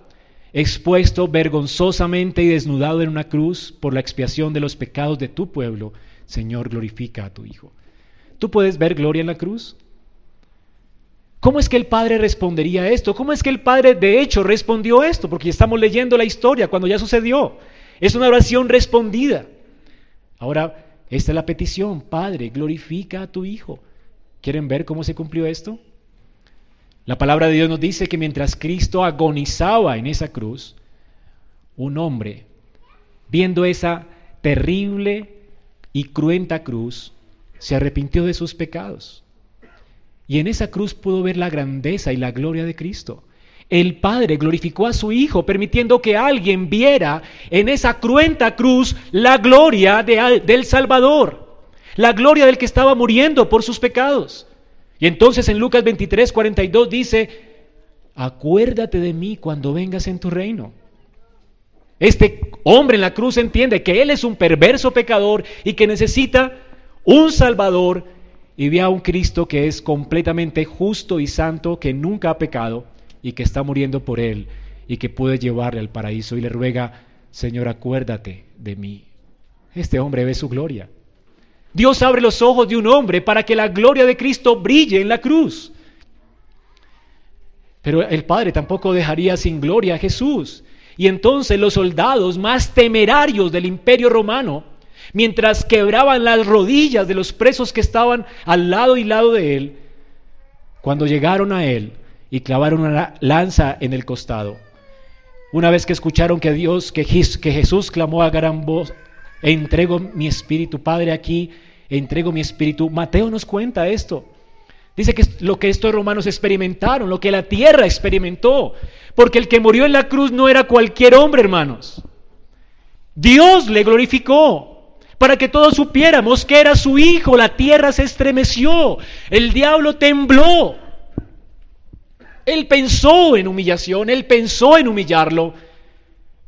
expuesto vergonzosamente y desnudado en una cruz por la expiación de los pecados de tu pueblo. Señor, glorifica a tu Hijo. ¿Tú puedes ver gloria en la cruz? ¿Cómo es que el Padre respondería a esto? ¿Cómo es que el Padre de hecho respondió esto? Porque estamos leyendo la historia cuando ya sucedió. Es una oración respondida. Ahora, esta es la petición. Padre, glorifica a tu Hijo. ¿Quieren ver cómo se cumplió esto? La palabra de Dios nos dice que mientras Cristo agonizaba en esa cruz, un hombre, viendo esa terrible y cruenta cruz, se arrepintió de sus pecados. Y en esa cruz pudo ver la grandeza y la gloria de Cristo. El Padre glorificó a su Hijo, permitiendo que alguien viera en esa cruenta cruz la gloria del Salvador, la gloria del que estaba muriendo por sus pecados. Y entonces en Lucas 23, 42 dice, acuérdate de mí cuando vengas en tu reino. Este hombre en la cruz entiende que él es un perverso pecador y que necesita un Salvador y ve a un Cristo que es completamente justo y santo, que nunca ha pecado y que está muriendo por él y que puede llevarle al paraíso y le ruega, Señor, acuérdate de mí. Este hombre ve su gloria. Dios abre los ojos de un hombre para que la gloria de Cristo brille en la cruz. Pero el Padre tampoco dejaría sin gloria a Jesús. Y entonces los soldados más temerarios del imperio romano, mientras quebraban las rodillas de los presos que estaban al lado y lado de él, cuando llegaron a él y clavaron una lanza en el costado, una vez que escucharon que Dios, que, Jesús clamó a gran voz, entrego mi espíritu, Padre, aquí entrego mi espíritu. Mateo nos cuenta esto. Dice que lo que estos romanos experimentaron, lo que la tierra experimentó, porque el que murió en la cruz no era cualquier hombre, hermanos. Dios le glorificó, para que todos supiéramos que era su hijo. La tierra se estremeció, el diablo tembló. Él pensó en humillación, él pensó en humillarlo,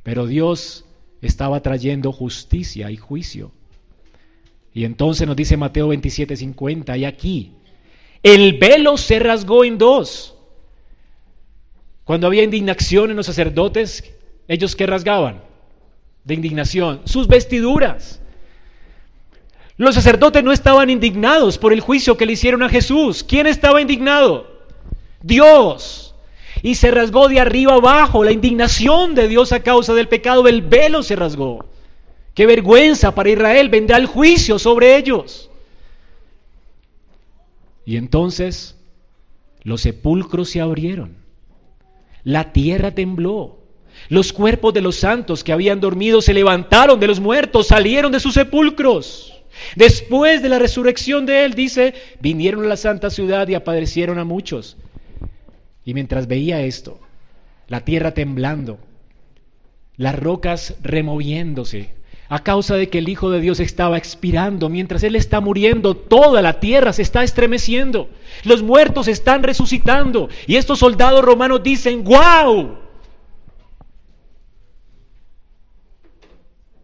pero Dios estaba trayendo justicia y juicio. Y entonces nos dice Mateo 27:50, y aquí, el velo se rasgó en dos. Cuando había indignación en los sacerdotes, ellos que rasgaban de indignación, sus vestiduras. Los sacerdotes no estaban indignados por el juicio que le hicieron a Jesús. ¿Quién estaba indignado? Dios. Y se rasgó de arriba abajo la indignación de Dios a causa del pecado. El velo se rasgó. Qué vergüenza para Israel. Vendrá el juicio sobre ellos. Y entonces los sepulcros se abrieron. La tierra tembló. Los cuerpos de los santos que habían dormido se levantaron de los muertos, salieron de sus sepulcros. Después de la resurrección de él, dice, vinieron a la santa ciudad y apadecieron a muchos. Y mientras veía esto, la tierra temblando, las rocas removiéndose, a causa de que el Hijo de Dios estaba expirando, mientras Él está muriendo, toda la tierra se está estremeciendo, los muertos están resucitando, y estos soldados romanos dicen, ¡guau!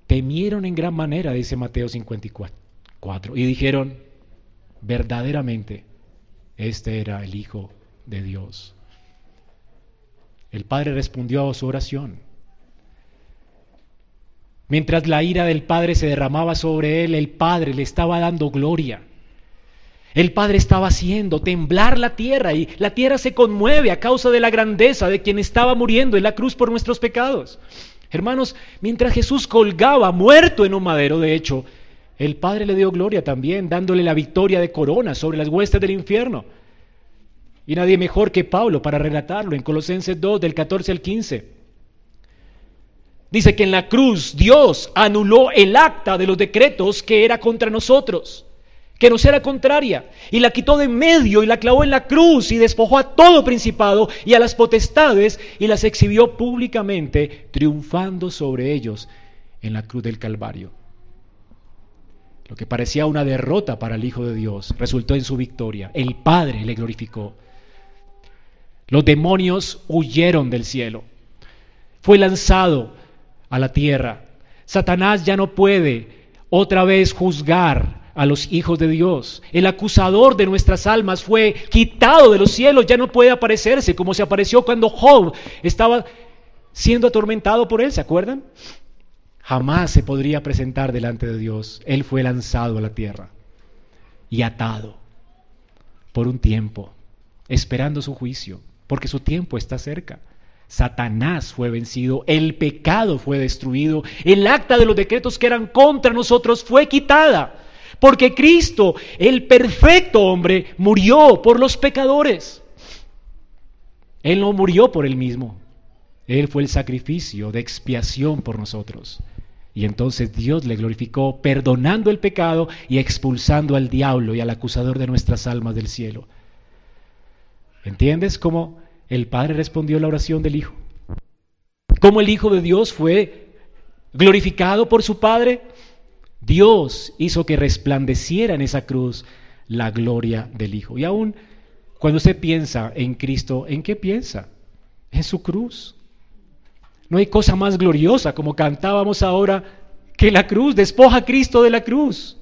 Temieron en gran manera, dice Mateo 54, y dijeron, verdaderamente, este era el Hijo de Dios. El Padre respondió a su oración. Mientras la ira del Padre se derramaba sobre él, el Padre le estaba dando gloria. El Padre estaba haciendo temblar la tierra y la tierra se conmueve a causa de la grandeza de quien estaba muriendo en la cruz por nuestros pecados. Hermanos, mientras Jesús colgaba muerto en un madero, de hecho, el Padre le dio gloria también, dándole la victoria de corona sobre las huestes del infierno. Y nadie mejor que Pablo para relatarlo en Colosenses 2 del 14 al 15. Dice que en la cruz Dios anuló el acta de los decretos que era contra nosotros, que nos era contraria, y la quitó de medio y la clavó en la cruz y despojó a todo principado y a las potestades y las exhibió públicamente, triunfando sobre ellos en la cruz del Calvario. Lo que parecía una derrota para el Hijo de Dios resultó en su victoria. El Padre le glorificó. Los demonios huyeron del cielo. Fue lanzado a la tierra. Satanás ya no puede otra vez juzgar a los hijos de Dios. El acusador de nuestras almas fue quitado de los cielos, ya no puede aparecerse como se apareció cuando Job estaba siendo atormentado por él, ¿se acuerdan? Jamás se podría presentar delante de Dios. Él fue lanzado a la tierra y atado por un tiempo, esperando su juicio porque su tiempo está cerca. Satanás fue vencido, el pecado fue destruido, el acta de los decretos que eran contra nosotros fue quitada, porque Cristo, el perfecto hombre, murió por los pecadores. Él no murió por él mismo, Él fue el sacrificio de expiación por nosotros. Y entonces Dios le glorificó perdonando el pecado y expulsando al diablo y al acusador de nuestras almas del cielo. ¿Entiendes cómo el Padre respondió la oración del Hijo? ¿Cómo el Hijo de Dios fue glorificado por su Padre? Dios hizo que resplandeciera en esa cruz la gloria del Hijo. Y aún cuando usted piensa en Cristo, ¿en qué piensa? En su cruz. No hay cosa más gloriosa como cantábamos ahora que la cruz, despoja a Cristo de la cruz.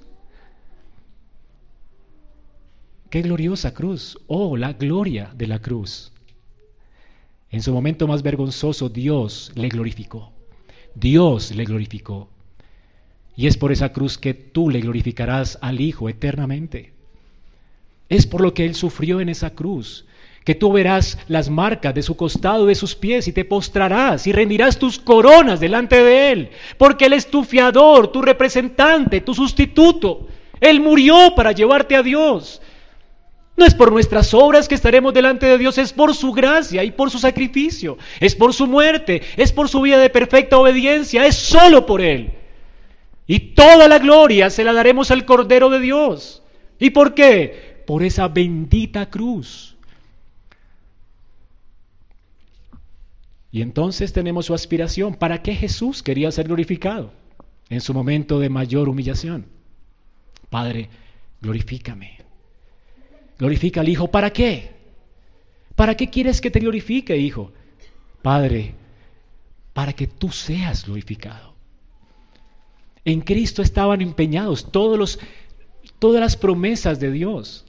Qué gloriosa cruz. Oh, la gloria de la cruz. En su momento más vergonzoso, Dios le glorificó. Dios le glorificó. Y es por esa cruz que tú le glorificarás al Hijo eternamente. Es por lo que Él sufrió en esa cruz, que tú verás las marcas de su costado, de sus pies, y te postrarás y rendirás tus coronas delante de Él, porque Él es tu fiador, tu representante, tu sustituto. Él murió para llevarte a Dios. No es por nuestras obras que estaremos delante de Dios, es por su gracia y por su sacrificio, es por su muerte, es por su vida de perfecta obediencia, es solo por Él. Y toda la gloria se la daremos al Cordero de Dios. ¿Y por qué? Por esa bendita cruz. Y entonces tenemos su aspiración. ¿Para qué Jesús quería ser glorificado? en su momento de mayor humillación. Padre, glorifícame. Glorifica al Hijo. ¿Para qué? ¿Para qué quieres que te glorifique, Hijo? Padre, para que tú seas glorificado. En Cristo estaban empeñados todos los, todas las promesas de Dios.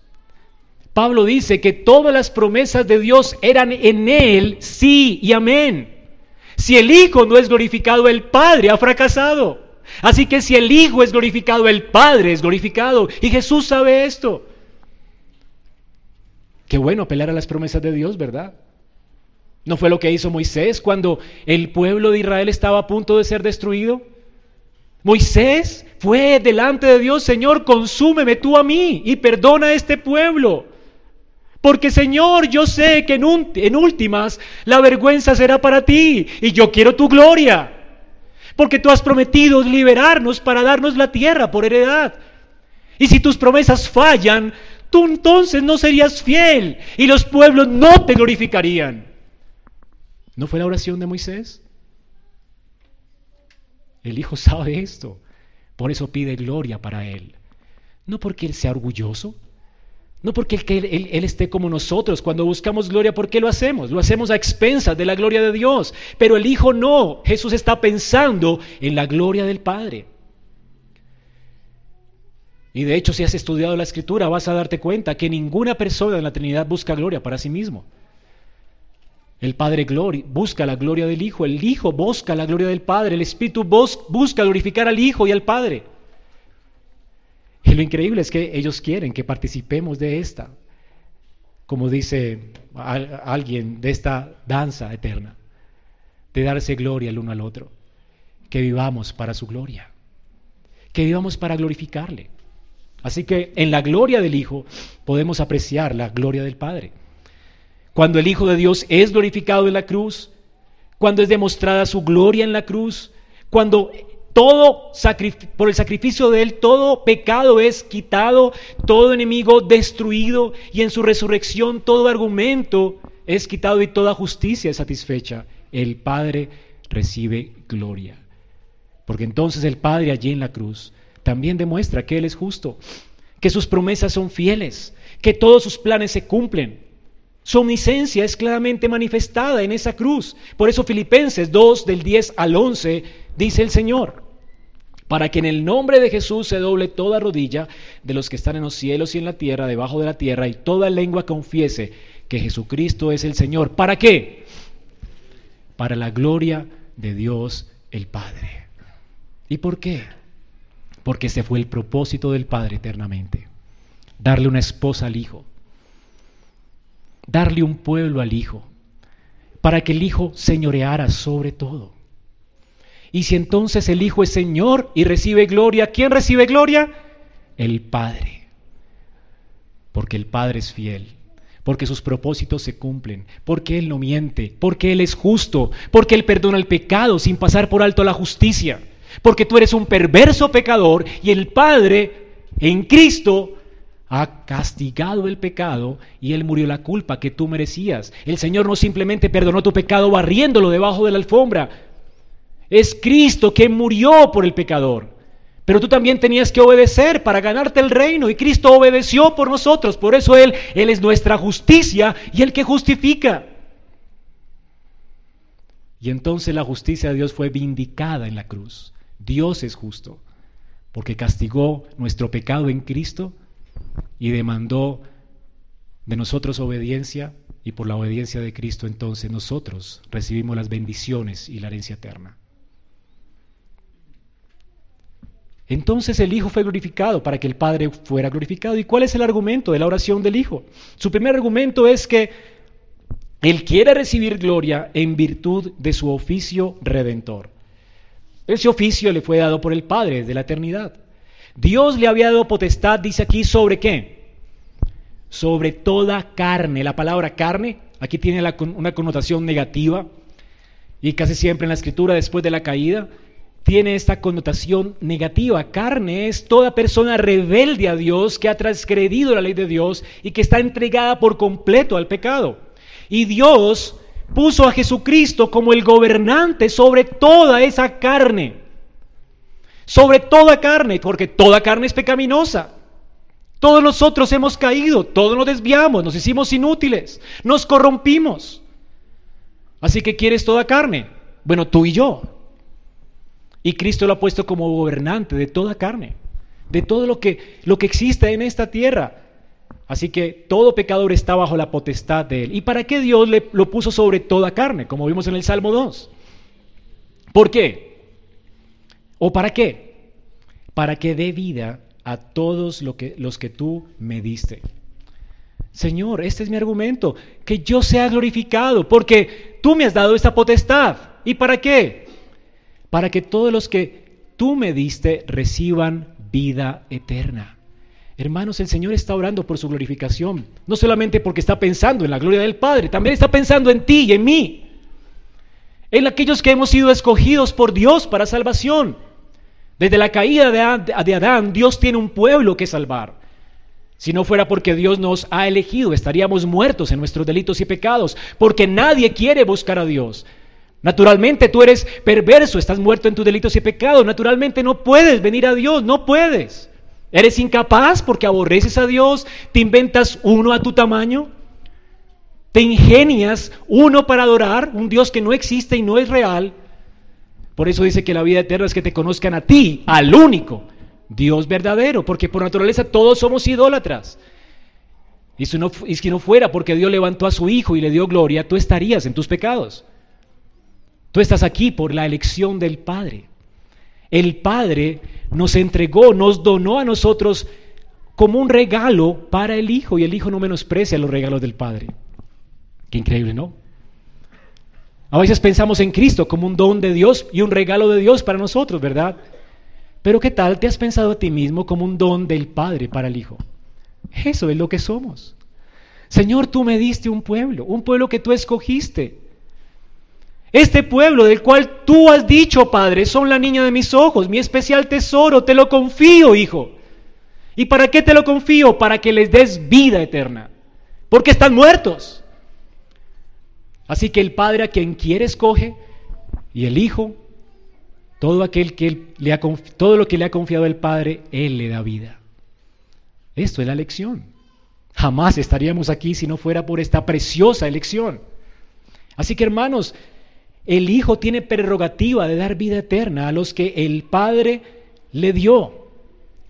Pablo dice que todas las promesas de Dios eran en Él, sí y amén. Si el Hijo no es glorificado, el Padre ha fracasado. Así que si el Hijo es glorificado, el Padre es glorificado. Y Jesús sabe esto. Qué bueno apelar a las promesas de Dios, ¿verdad? ¿No fue lo que hizo Moisés cuando el pueblo de Israel estaba a punto de ser destruido? Moisés fue delante de Dios, Señor, consúmeme tú a mí y perdona a este pueblo. Porque Señor, yo sé que en, en últimas la vergüenza será para ti y yo quiero tu gloria. Porque tú has prometido liberarnos para darnos la tierra por heredad. Y si tus promesas fallan, tú entonces no serías fiel y los pueblos no te glorificarían. ¿No fue la oración de Moisés? El Hijo sabe esto, por eso pide gloria para Él. No porque Él sea orgulloso, no porque él, esté como nosotros. Cuando buscamos gloria, ¿por qué lo hacemos? Lo hacemos a expensas de la gloria de Dios. Pero el Hijo no. Jesús está pensando en la gloria del Padre. Y de hecho, si has estudiado la Escritura, vas a darte cuenta que ninguna persona en la Trinidad busca gloria para sí mismo. El Padre busca la gloria del Hijo, el Hijo busca la gloria del Padre, el Espíritu busca glorificar al Hijo y al Padre. Y lo increíble es que ellos quieren que participemos de esta, como dice alguien, de esta danza eterna, de darse gloria el uno al otro, que vivamos para su gloria, que vivamos para glorificarle. Así que en la gloria del Hijo podemos apreciar la gloria del Padre. Cuando el Hijo de Dios es glorificado en la cruz, cuando es demostrada su gloria en la cruz, cuando todo por el sacrificio de Él, todo pecado es quitado, todo enemigo destruido y en su resurrección todo argumento es quitado y toda justicia es satisfecha. El Padre recibe gloria. Porque entonces el Padre allí en la cruz también demuestra que Él es justo, que sus promesas son fieles, que todos sus planes se cumplen, su omnisciencia es claramente manifestada en esa cruz. Por eso Filipenses 2 del 10 al 11 dice el Señor, para que en el nombre de Jesús se doble toda rodilla de los que están en los cielos y en la tierra, debajo de la tierra, y toda lengua confiese que Jesucristo es el Señor. ¿Para qué? Para la gloria de Dios el Padre. ¿Y por qué? Porque ese fue el propósito del Padre eternamente. Darle una esposa al Hijo darle un pueblo al Hijo, para que el Hijo señoreara sobre todo. Y si entonces el Hijo es Señor y recibe gloria, ¿quién recibe gloria? El Padre. Porque el Padre es fiel, porque sus propósitos se cumplen, porque Él no miente, porque Él es justo, porque Él perdona el pecado sin pasar por alto la justicia, porque tú eres un perverso pecador y el Padre en Cristo ha castigado el pecado y Él murió la culpa que tú merecías. El Señor no simplemente perdonó tu pecado barriéndolo debajo de la alfombra. Es Cristo que murió por el pecador. Pero tú también tenías que obedecer para ganarte el reino y Cristo obedeció por nosotros. Por eso Él, Él es nuestra justicia y el que justifica. Y entonces la justicia de Dios fue vindicada en la cruz. Dios es justo porque castigó nuestro pecado en Cristo y demandó de nosotros obediencia y por la obediencia de Cristo entonces nosotros recibimos las bendiciones y la herencia eterna. Entonces el Hijo fue glorificado para que el Padre fuera glorificado. ¿Y cuál es el argumento de la oración del Hijo? Su primer argumento es que Él quiere recibir gloria en virtud de su oficio redentor. Ese oficio le fue dado por el Padre de la eternidad. Dios le había dado potestad, dice aquí, sobre qué? Sobre toda carne. La palabra carne aquí tiene una connotación negativa y casi siempre en la escritura después de la caída tiene esta connotación negativa. Carne es toda persona rebelde a Dios que ha transgredido la ley de Dios y que está entregada por completo al pecado. Y Dios puso a Jesucristo como el gobernante sobre toda esa carne sobre toda carne, porque toda carne es pecaminosa. Todos nosotros hemos caído, todos nos desviamos, nos hicimos inútiles, nos corrompimos. Así que quieres toda carne. Bueno, tú y yo. Y Cristo lo ha puesto como gobernante de toda carne, de todo lo que, lo que existe en esta tierra. Así que todo pecador está bajo la potestad de él. ¿Y para qué Dios le, lo puso sobre toda carne? Como vimos en el Salmo 2. ¿Por qué? ¿O para qué? Para que dé vida a todos los que tú me diste. Señor, este es mi argumento, que yo sea glorificado, porque tú me has dado esta potestad. ¿Y para qué? Para que todos los que tú me diste reciban vida eterna. Hermanos, el Señor está orando por su glorificación, no solamente porque está pensando en la gloria del Padre, también está pensando en ti y en mí, en aquellos que hemos sido escogidos por Dios para salvación. Desde la caída de Adán, Dios tiene un pueblo que salvar. Si no fuera porque Dios nos ha elegido, estaríamos muertos en nuestros delitos y pecados, porque nadie quiere buscar a Dios. Naturalmente tú eres perverso, estás muerto en tus delitos y pecados, naturalmente no puedes venir a Dios, no puedes. ¿Eres incapaz porque aborreces a Dios? ¿Te inventas uno a tu tamaño? ¿Te ingenias uno para adorar un Dios que no existe y no es real? Por eso dice que la vida eterna es que te conozcan a ti, al único Dios verdadero, porque por naturaleza todos somos idólatras. Y si, no, y si no fuera porque Dios levantó a su Hijo y le dio gloria, tú estarías en tus pecados. Tú estás aquí por la elección del Padre. El Padre nos entregó, nos donó a nosotros como un regalo para el Hijo y el Hijo no menosprecia los regalos del Padre. Qué increíble, ¿no? A veces pensamos en Cristo como un don de Dios y un regalo de Dios para nosotros, ¿verdad? Pero ¿qué tal te has pensado a ti mismo como un don del Padre para el Hijo? Eso es lo que somos. Señor, tú me diste un pueblo, un pueblo que tú escogiste. Este pueblo del cual tú has dicho, Padre, son la niña de mis ojos, mi especial tesoro, te lo confío, Hijo. ¿Y para qué te lo confío? Para que les des vida eterna, porque están muertos. Así que el Padre a quien quiere escoge y el Hijo, todo, aquel que le ha, todo lo que le ha confiado el Padre, Él le da vida. Esto es la elección. Jamás estaríamos aquí si no fuera por esta preciosa elección. Así que hermanos, el Hijo tiene prerrogativa de dar vida eterna a los que el Padre le dio,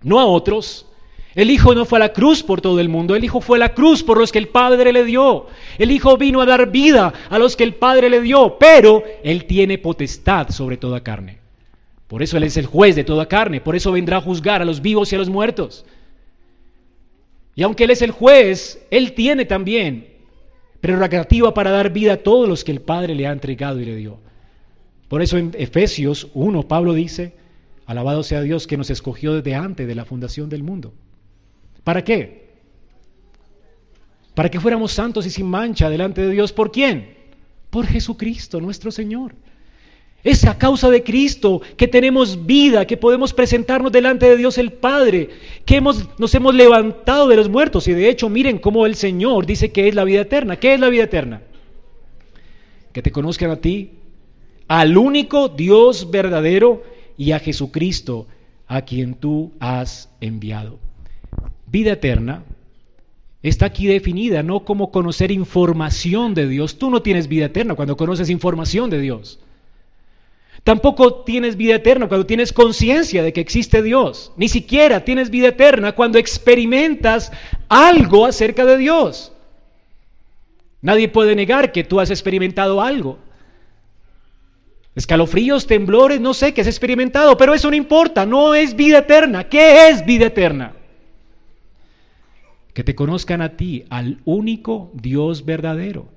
no a otros. El Hijo no fue a la cruz por todo el mundo, el Hijo fue a la cruz por los que el Padre le dio. El Hijo vino a dar vida a los que el Padre le dio, pero Él tiene potestad sobre toda carne. Por eso Él es el juez de toda carne, por eso vendrá a juzgar a los vivos y a los muertos. Y aunque Él es el juez, Él tiene también prerrogativa para dar vida a todos los que el Padre le ha entregado y le dio. Por eso en Efesios 1 Pablo dice, alabado sea Dios que nos escogió desde antes de la fundación del mundo. ¿Para qué? Para que fuéramos santos y sin mancha delante de Dios. ¿Por quién? Por Jesucristo, nuestro Señor. Es a causa de Cristo que tenemos vida, que podemos presentarnos delante de Dios el Padre, que hemos, nos hemos levantado de los muertos. Y de hecho, miren cómo el Señor dice que es la vida eterna. ¿Qué es la vida eterna? Que te conozcan a ti, al único Dios verdadero y a Jesucristo, a quien tú has enviado. Vida eterna está aquí definida no como conocer información de Dios. Tú no tienes vida eterna cuando conoces información de Dios. Tampoco tienes vida eterna cuando tienes conciencia de que existe Dios. Ni siquiera tienes vida eterna cuando experimentas algo acerca de Dios. Nadie puede negar que tú has experimentado algo. Escalofríos, temblores, no sé qué has experimentado, pero eso no importa, no es vida eterna. ¿Qué es vida eterna? Que te conozcan a ti, al único Dios verdadero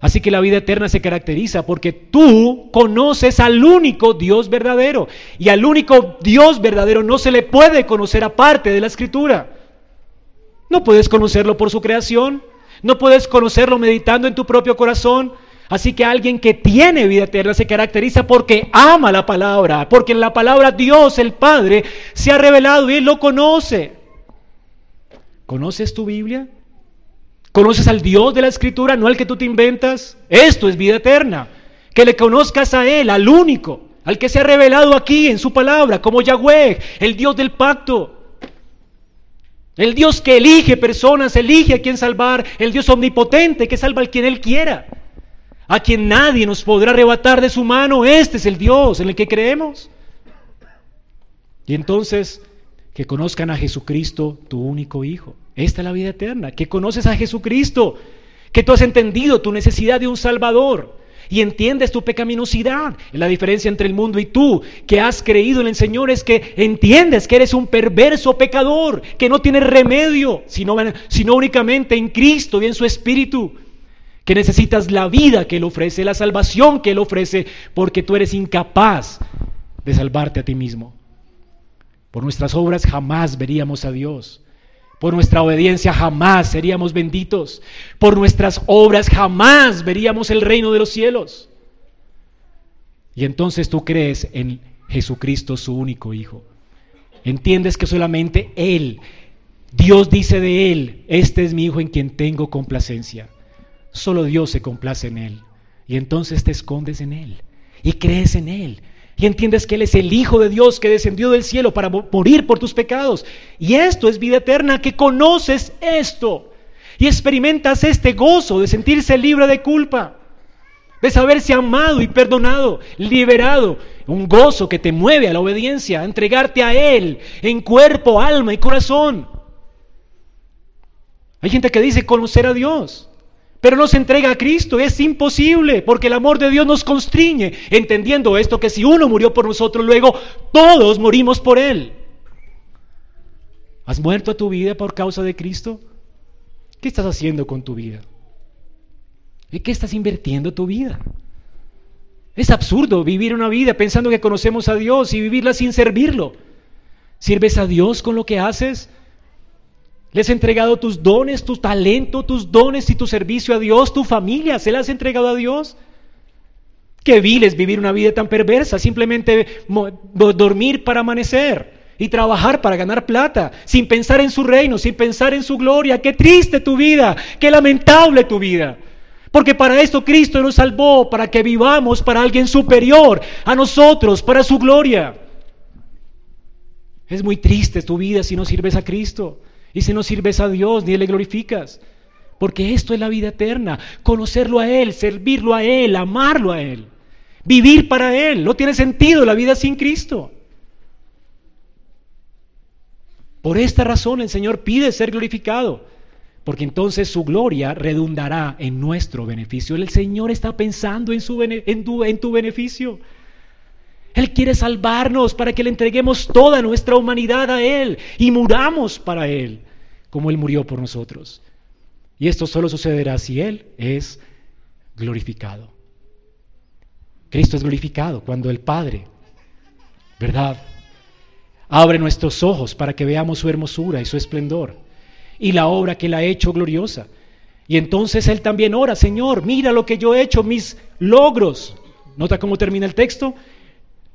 Así que la vida eterna se caracteriza porque tú conoces al único Dios verdadero. Y al único Dios verdadero no se le puede conocer aparte de la escritura. No puedes conocerlo por su creación. No puedes conocerlo meditando en tu propio corazón. Así que alguien que tiene vida eterna se caracteriza porque ama la palabra, porque en la palabra Dios el Padre se ha revelado y Él lo conoce. ¿Conoces tu Biblia? ¿Conoces al Dios de la Escritura, no al que tú te inventas? Esto es vida eterna. Que le conozcas a Él, al único. al que se ha revelado aquí en su palabra, como Yahweh, el Dios del pacto. El Dios que elige personas, elige a quien salvar, el Dios omnipotente que salva al quien Él quiera, a quien nadie nos podrá arrebatar de su mano. Este es el Dios en el que creemos. Y entonces, que conozcan a Jesucristo, tu único Hijo. Esta es la vida eterna, que conoces a Jesucristo, que tú has entendido tu necesidad de un Salvador y entiendes tu pecaminosidad. La diferencia entre el mundo y tú, que has creído en el Señor, es que entiendes que eres un perverso pecador, que no tienes remedio, sino, sino únicamente en Cristo y en su Espíritu. Que necesitas la vida que Él ofrece, la salvación que Él ofrece, porque tú eres incapaz de salvarte a ti mismo. Por nuestras obras jamás veríamos a Dios. Por nuestra obediencia jamás seríamos benditos. Por nuestras obras jamás veríamos el reino de los cielos. Y entonces tú crees en Jesucristo, su único Hijo. Entiendes que solamente Él, Dios dice de Él, este es mi Hijo en quien tengo complacencia. Solo Dios se complace en Él. Y entonces te escondes en Él y crees en Él y entiendes que Él es el Hijo de Dios que descendió del cielo para morir por tus pecados. Y esto es vida eterna, que conoces esto y experimentas este gozo de sentirse libre de culpa, de saberse amado y perdonado, liberado. Un gozo que te mueve a la obediencia, a entregarte a Él en cuerpo, alma y corazón. Hay gente que dice conocer a Dios pero no se entrega a Cristo. Es imposible, porque el amor de Dios nos constriñe, entendiendo esto que si uno murió por nosotros, luego todos morimos por Él. ¿Has muerto a tu vida por causa de Cristo? ¿Qué estás haciendo con tu vida? ¿Y qué estás invirtiendo tu vida? Es absurdo vivir una vida pensando que conocemos a Dios y vivirla sin servirlo. ¿Sirves a Dios con lo que haces? ¿Le has entregado tus dones, tu talento, tus dones y tu servicio a Dios, tu familia? ¿Se la has entregado a Dios? Qué vil es vivir una vida tan perversa, simplemente dormir para amanecer y trabajar para ganar plata, sin pensar en su reino, sin pensar en su gloria. Qué triste tu vida, qué lamentable tu vida. Porque para esto Cristo nos salvó, para que vivamos para alguien superior a nosotros, para su gloria. Es muy triste tu vida si no sirves a Cristo. Y si no sirves a Dios ni le glorificas. Porque esto es la vida eterna. Conocerlo a Él, servirlo a Él, amarlo a Él. Vivir para Él. No tiene sentido la vida sin Cristo. Por esta razón el Señor pide ser glorificado. Porque entonces su gloria redundará en nuestro beneficio. El Señor está pensando en, en tu beneficio. Él quiere salvarnos para que le entreguemos toda nuestra humanidad a Él y muramos para Él, como Él murió por nosotros. Y esto solo sucederá si Él es glorificado. Cristo es glorificado cuando el Padre, ¿verdad? Abre nuestros ojos para que veamos su hermosura y su esplendor y la obra que Él ha hecho gloriosa. Y entonces Él también ora, Señor, mira lo que yo he hecho, mis logros. ¿Nota cómo termina el texto?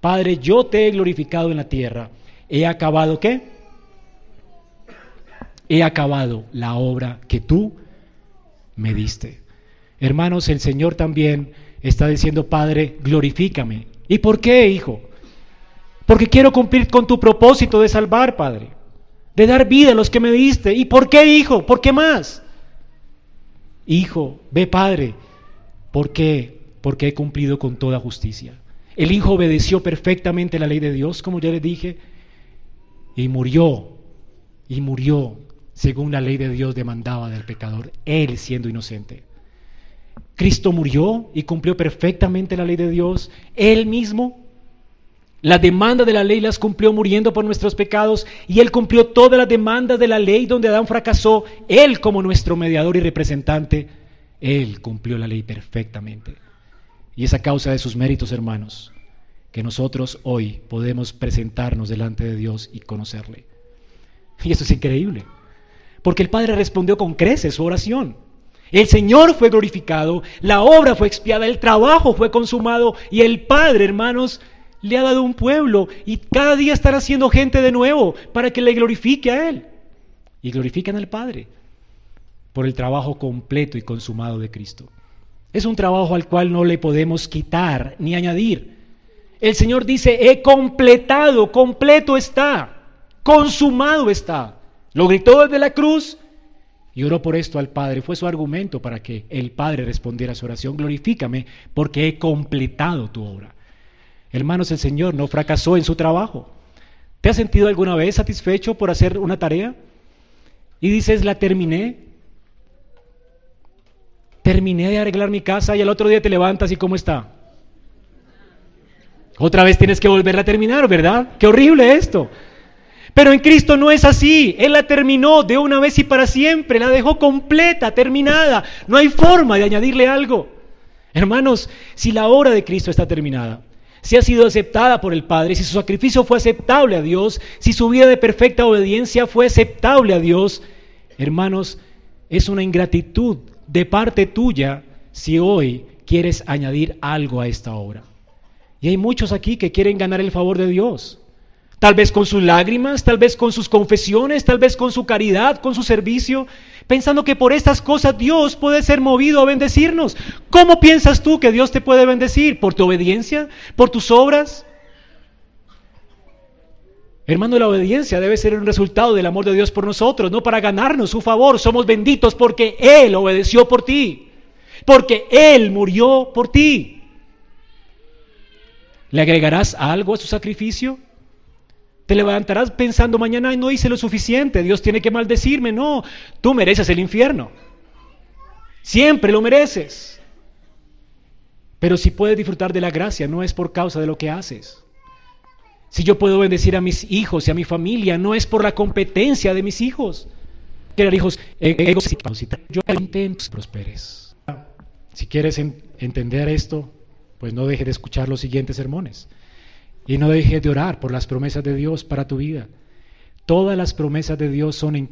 Padre, yo te he glorificado en la tierra. He acabado qué? He acabado la obra que tú me diste. Hermanos, el Señor también está diciendo, Padre, glorifícame. ¿Y por qué, hijo? Porque quiero cumplir con tu propósito de salvar, Padre, de dar vida a los que me diste. ¿Y por qué, hijo? ¿Por qué más? Hijo, ve, Padre, ¿por qué? Porque he cumplido con toda justicia. El Hijo obedeció perfectamente la ley de Dios, como ya le dije, y murió, y murió según la ley de Dios demandaba del pecador, él siendo inocente. Cristo murió y cumplió perfectamente la ley de Dios, él mismo. La demanda de la ley las cumplió muriendo por nuestros pecados y él cumplió todas las demandas de la ley donde Adán fracasó, él como nuestro mediador y representante, él cumplió la ley perfectamente. Y es a causa de sus méritos, hermanos, que nosotros hoy podemos presentarnos delante de Dios y conocerle. Y eso es increíble, porque el Padre respondió con creces su oración. El Señor fue glorificado, la obra fue expiada, el trabajo fue consumado y el Padre, hermanos, le ha dado un pueblo y cada día estará haciendo gente de nuevo para que le glorifique a Él. Y glorifican al Padre por el trabajo completo y consumado de Cristo. Es un trabajo al cual no le podemos quitar ni añadir. El Señor dice, he completado, completo está, consumado está. Lo gritó desde la cruz y oró por esto al Padre. Fue su argumento para que el Padre respondiera a su oración. Glorifícame porque he completado tu obra. Hermanos, el Señor no fracasó en su trabajo. ¿Te has sentido alguna vez satisfecho por hacer una tarea? Y dices, la terminé. Terminé de arreglar mi casa y al otro día te levantas y ¿cómo está? Otra vez tienes que volverla a terminar, ¿verdad? Qué horrible esto. Pero en Cristo no es así. Él la terminó de una vez y para siempre. La dejó completa, terminada. No hay forma de añadirle algo. Hermanos, si la obra de Cristo está terminada, si ha sido aceptada por el Padre, si su sacrificio fue aceptable a Dios, si su vida de perfecta obediencia fue aceptable a Dios, hermanos, es una ingratitud de parte tuya si hoy quieres añadir algo a esta obra. Y hay muchos aquí que quieren ganar el favor de Dios. Tal vez con sus lágrimas, tal vez con sus confesiones, tal vez con su caridad, con su servicio, pensando que por estas cosas Dios puede ser movido a bendecirnos. ¿Cómo piensas tú que Dios te puede bendecir? ¿Por tu obediencia? ¿Por tus obras? Hermano, la obediencia debe ser un resultado del amor de Dios por nosotros, no para ganarnos su favor. Somos benditos porque Él obedeció por ti, porque Él murió por ti. ¿Le agregarás algo a su sacrificio? Te levantarás pensando mañana no hice lo suficiente, Dios tiene que maldecirme. No, tú mereces el infierno. Siempre lo mereces. Pero si puedes disfrutar de la gracia, no es por causa de lo que haces. Si yo puedo bendecir a mis hijos y a mi familia, no es por la competencia de mis hijos. hijos yo intento prosperes. Si quieres entender esto, pues no deje de escuchar los siguientes sermones. Y no dejes de orar por las promesas de Dios para tu vida. Todas las promesas de Dios son en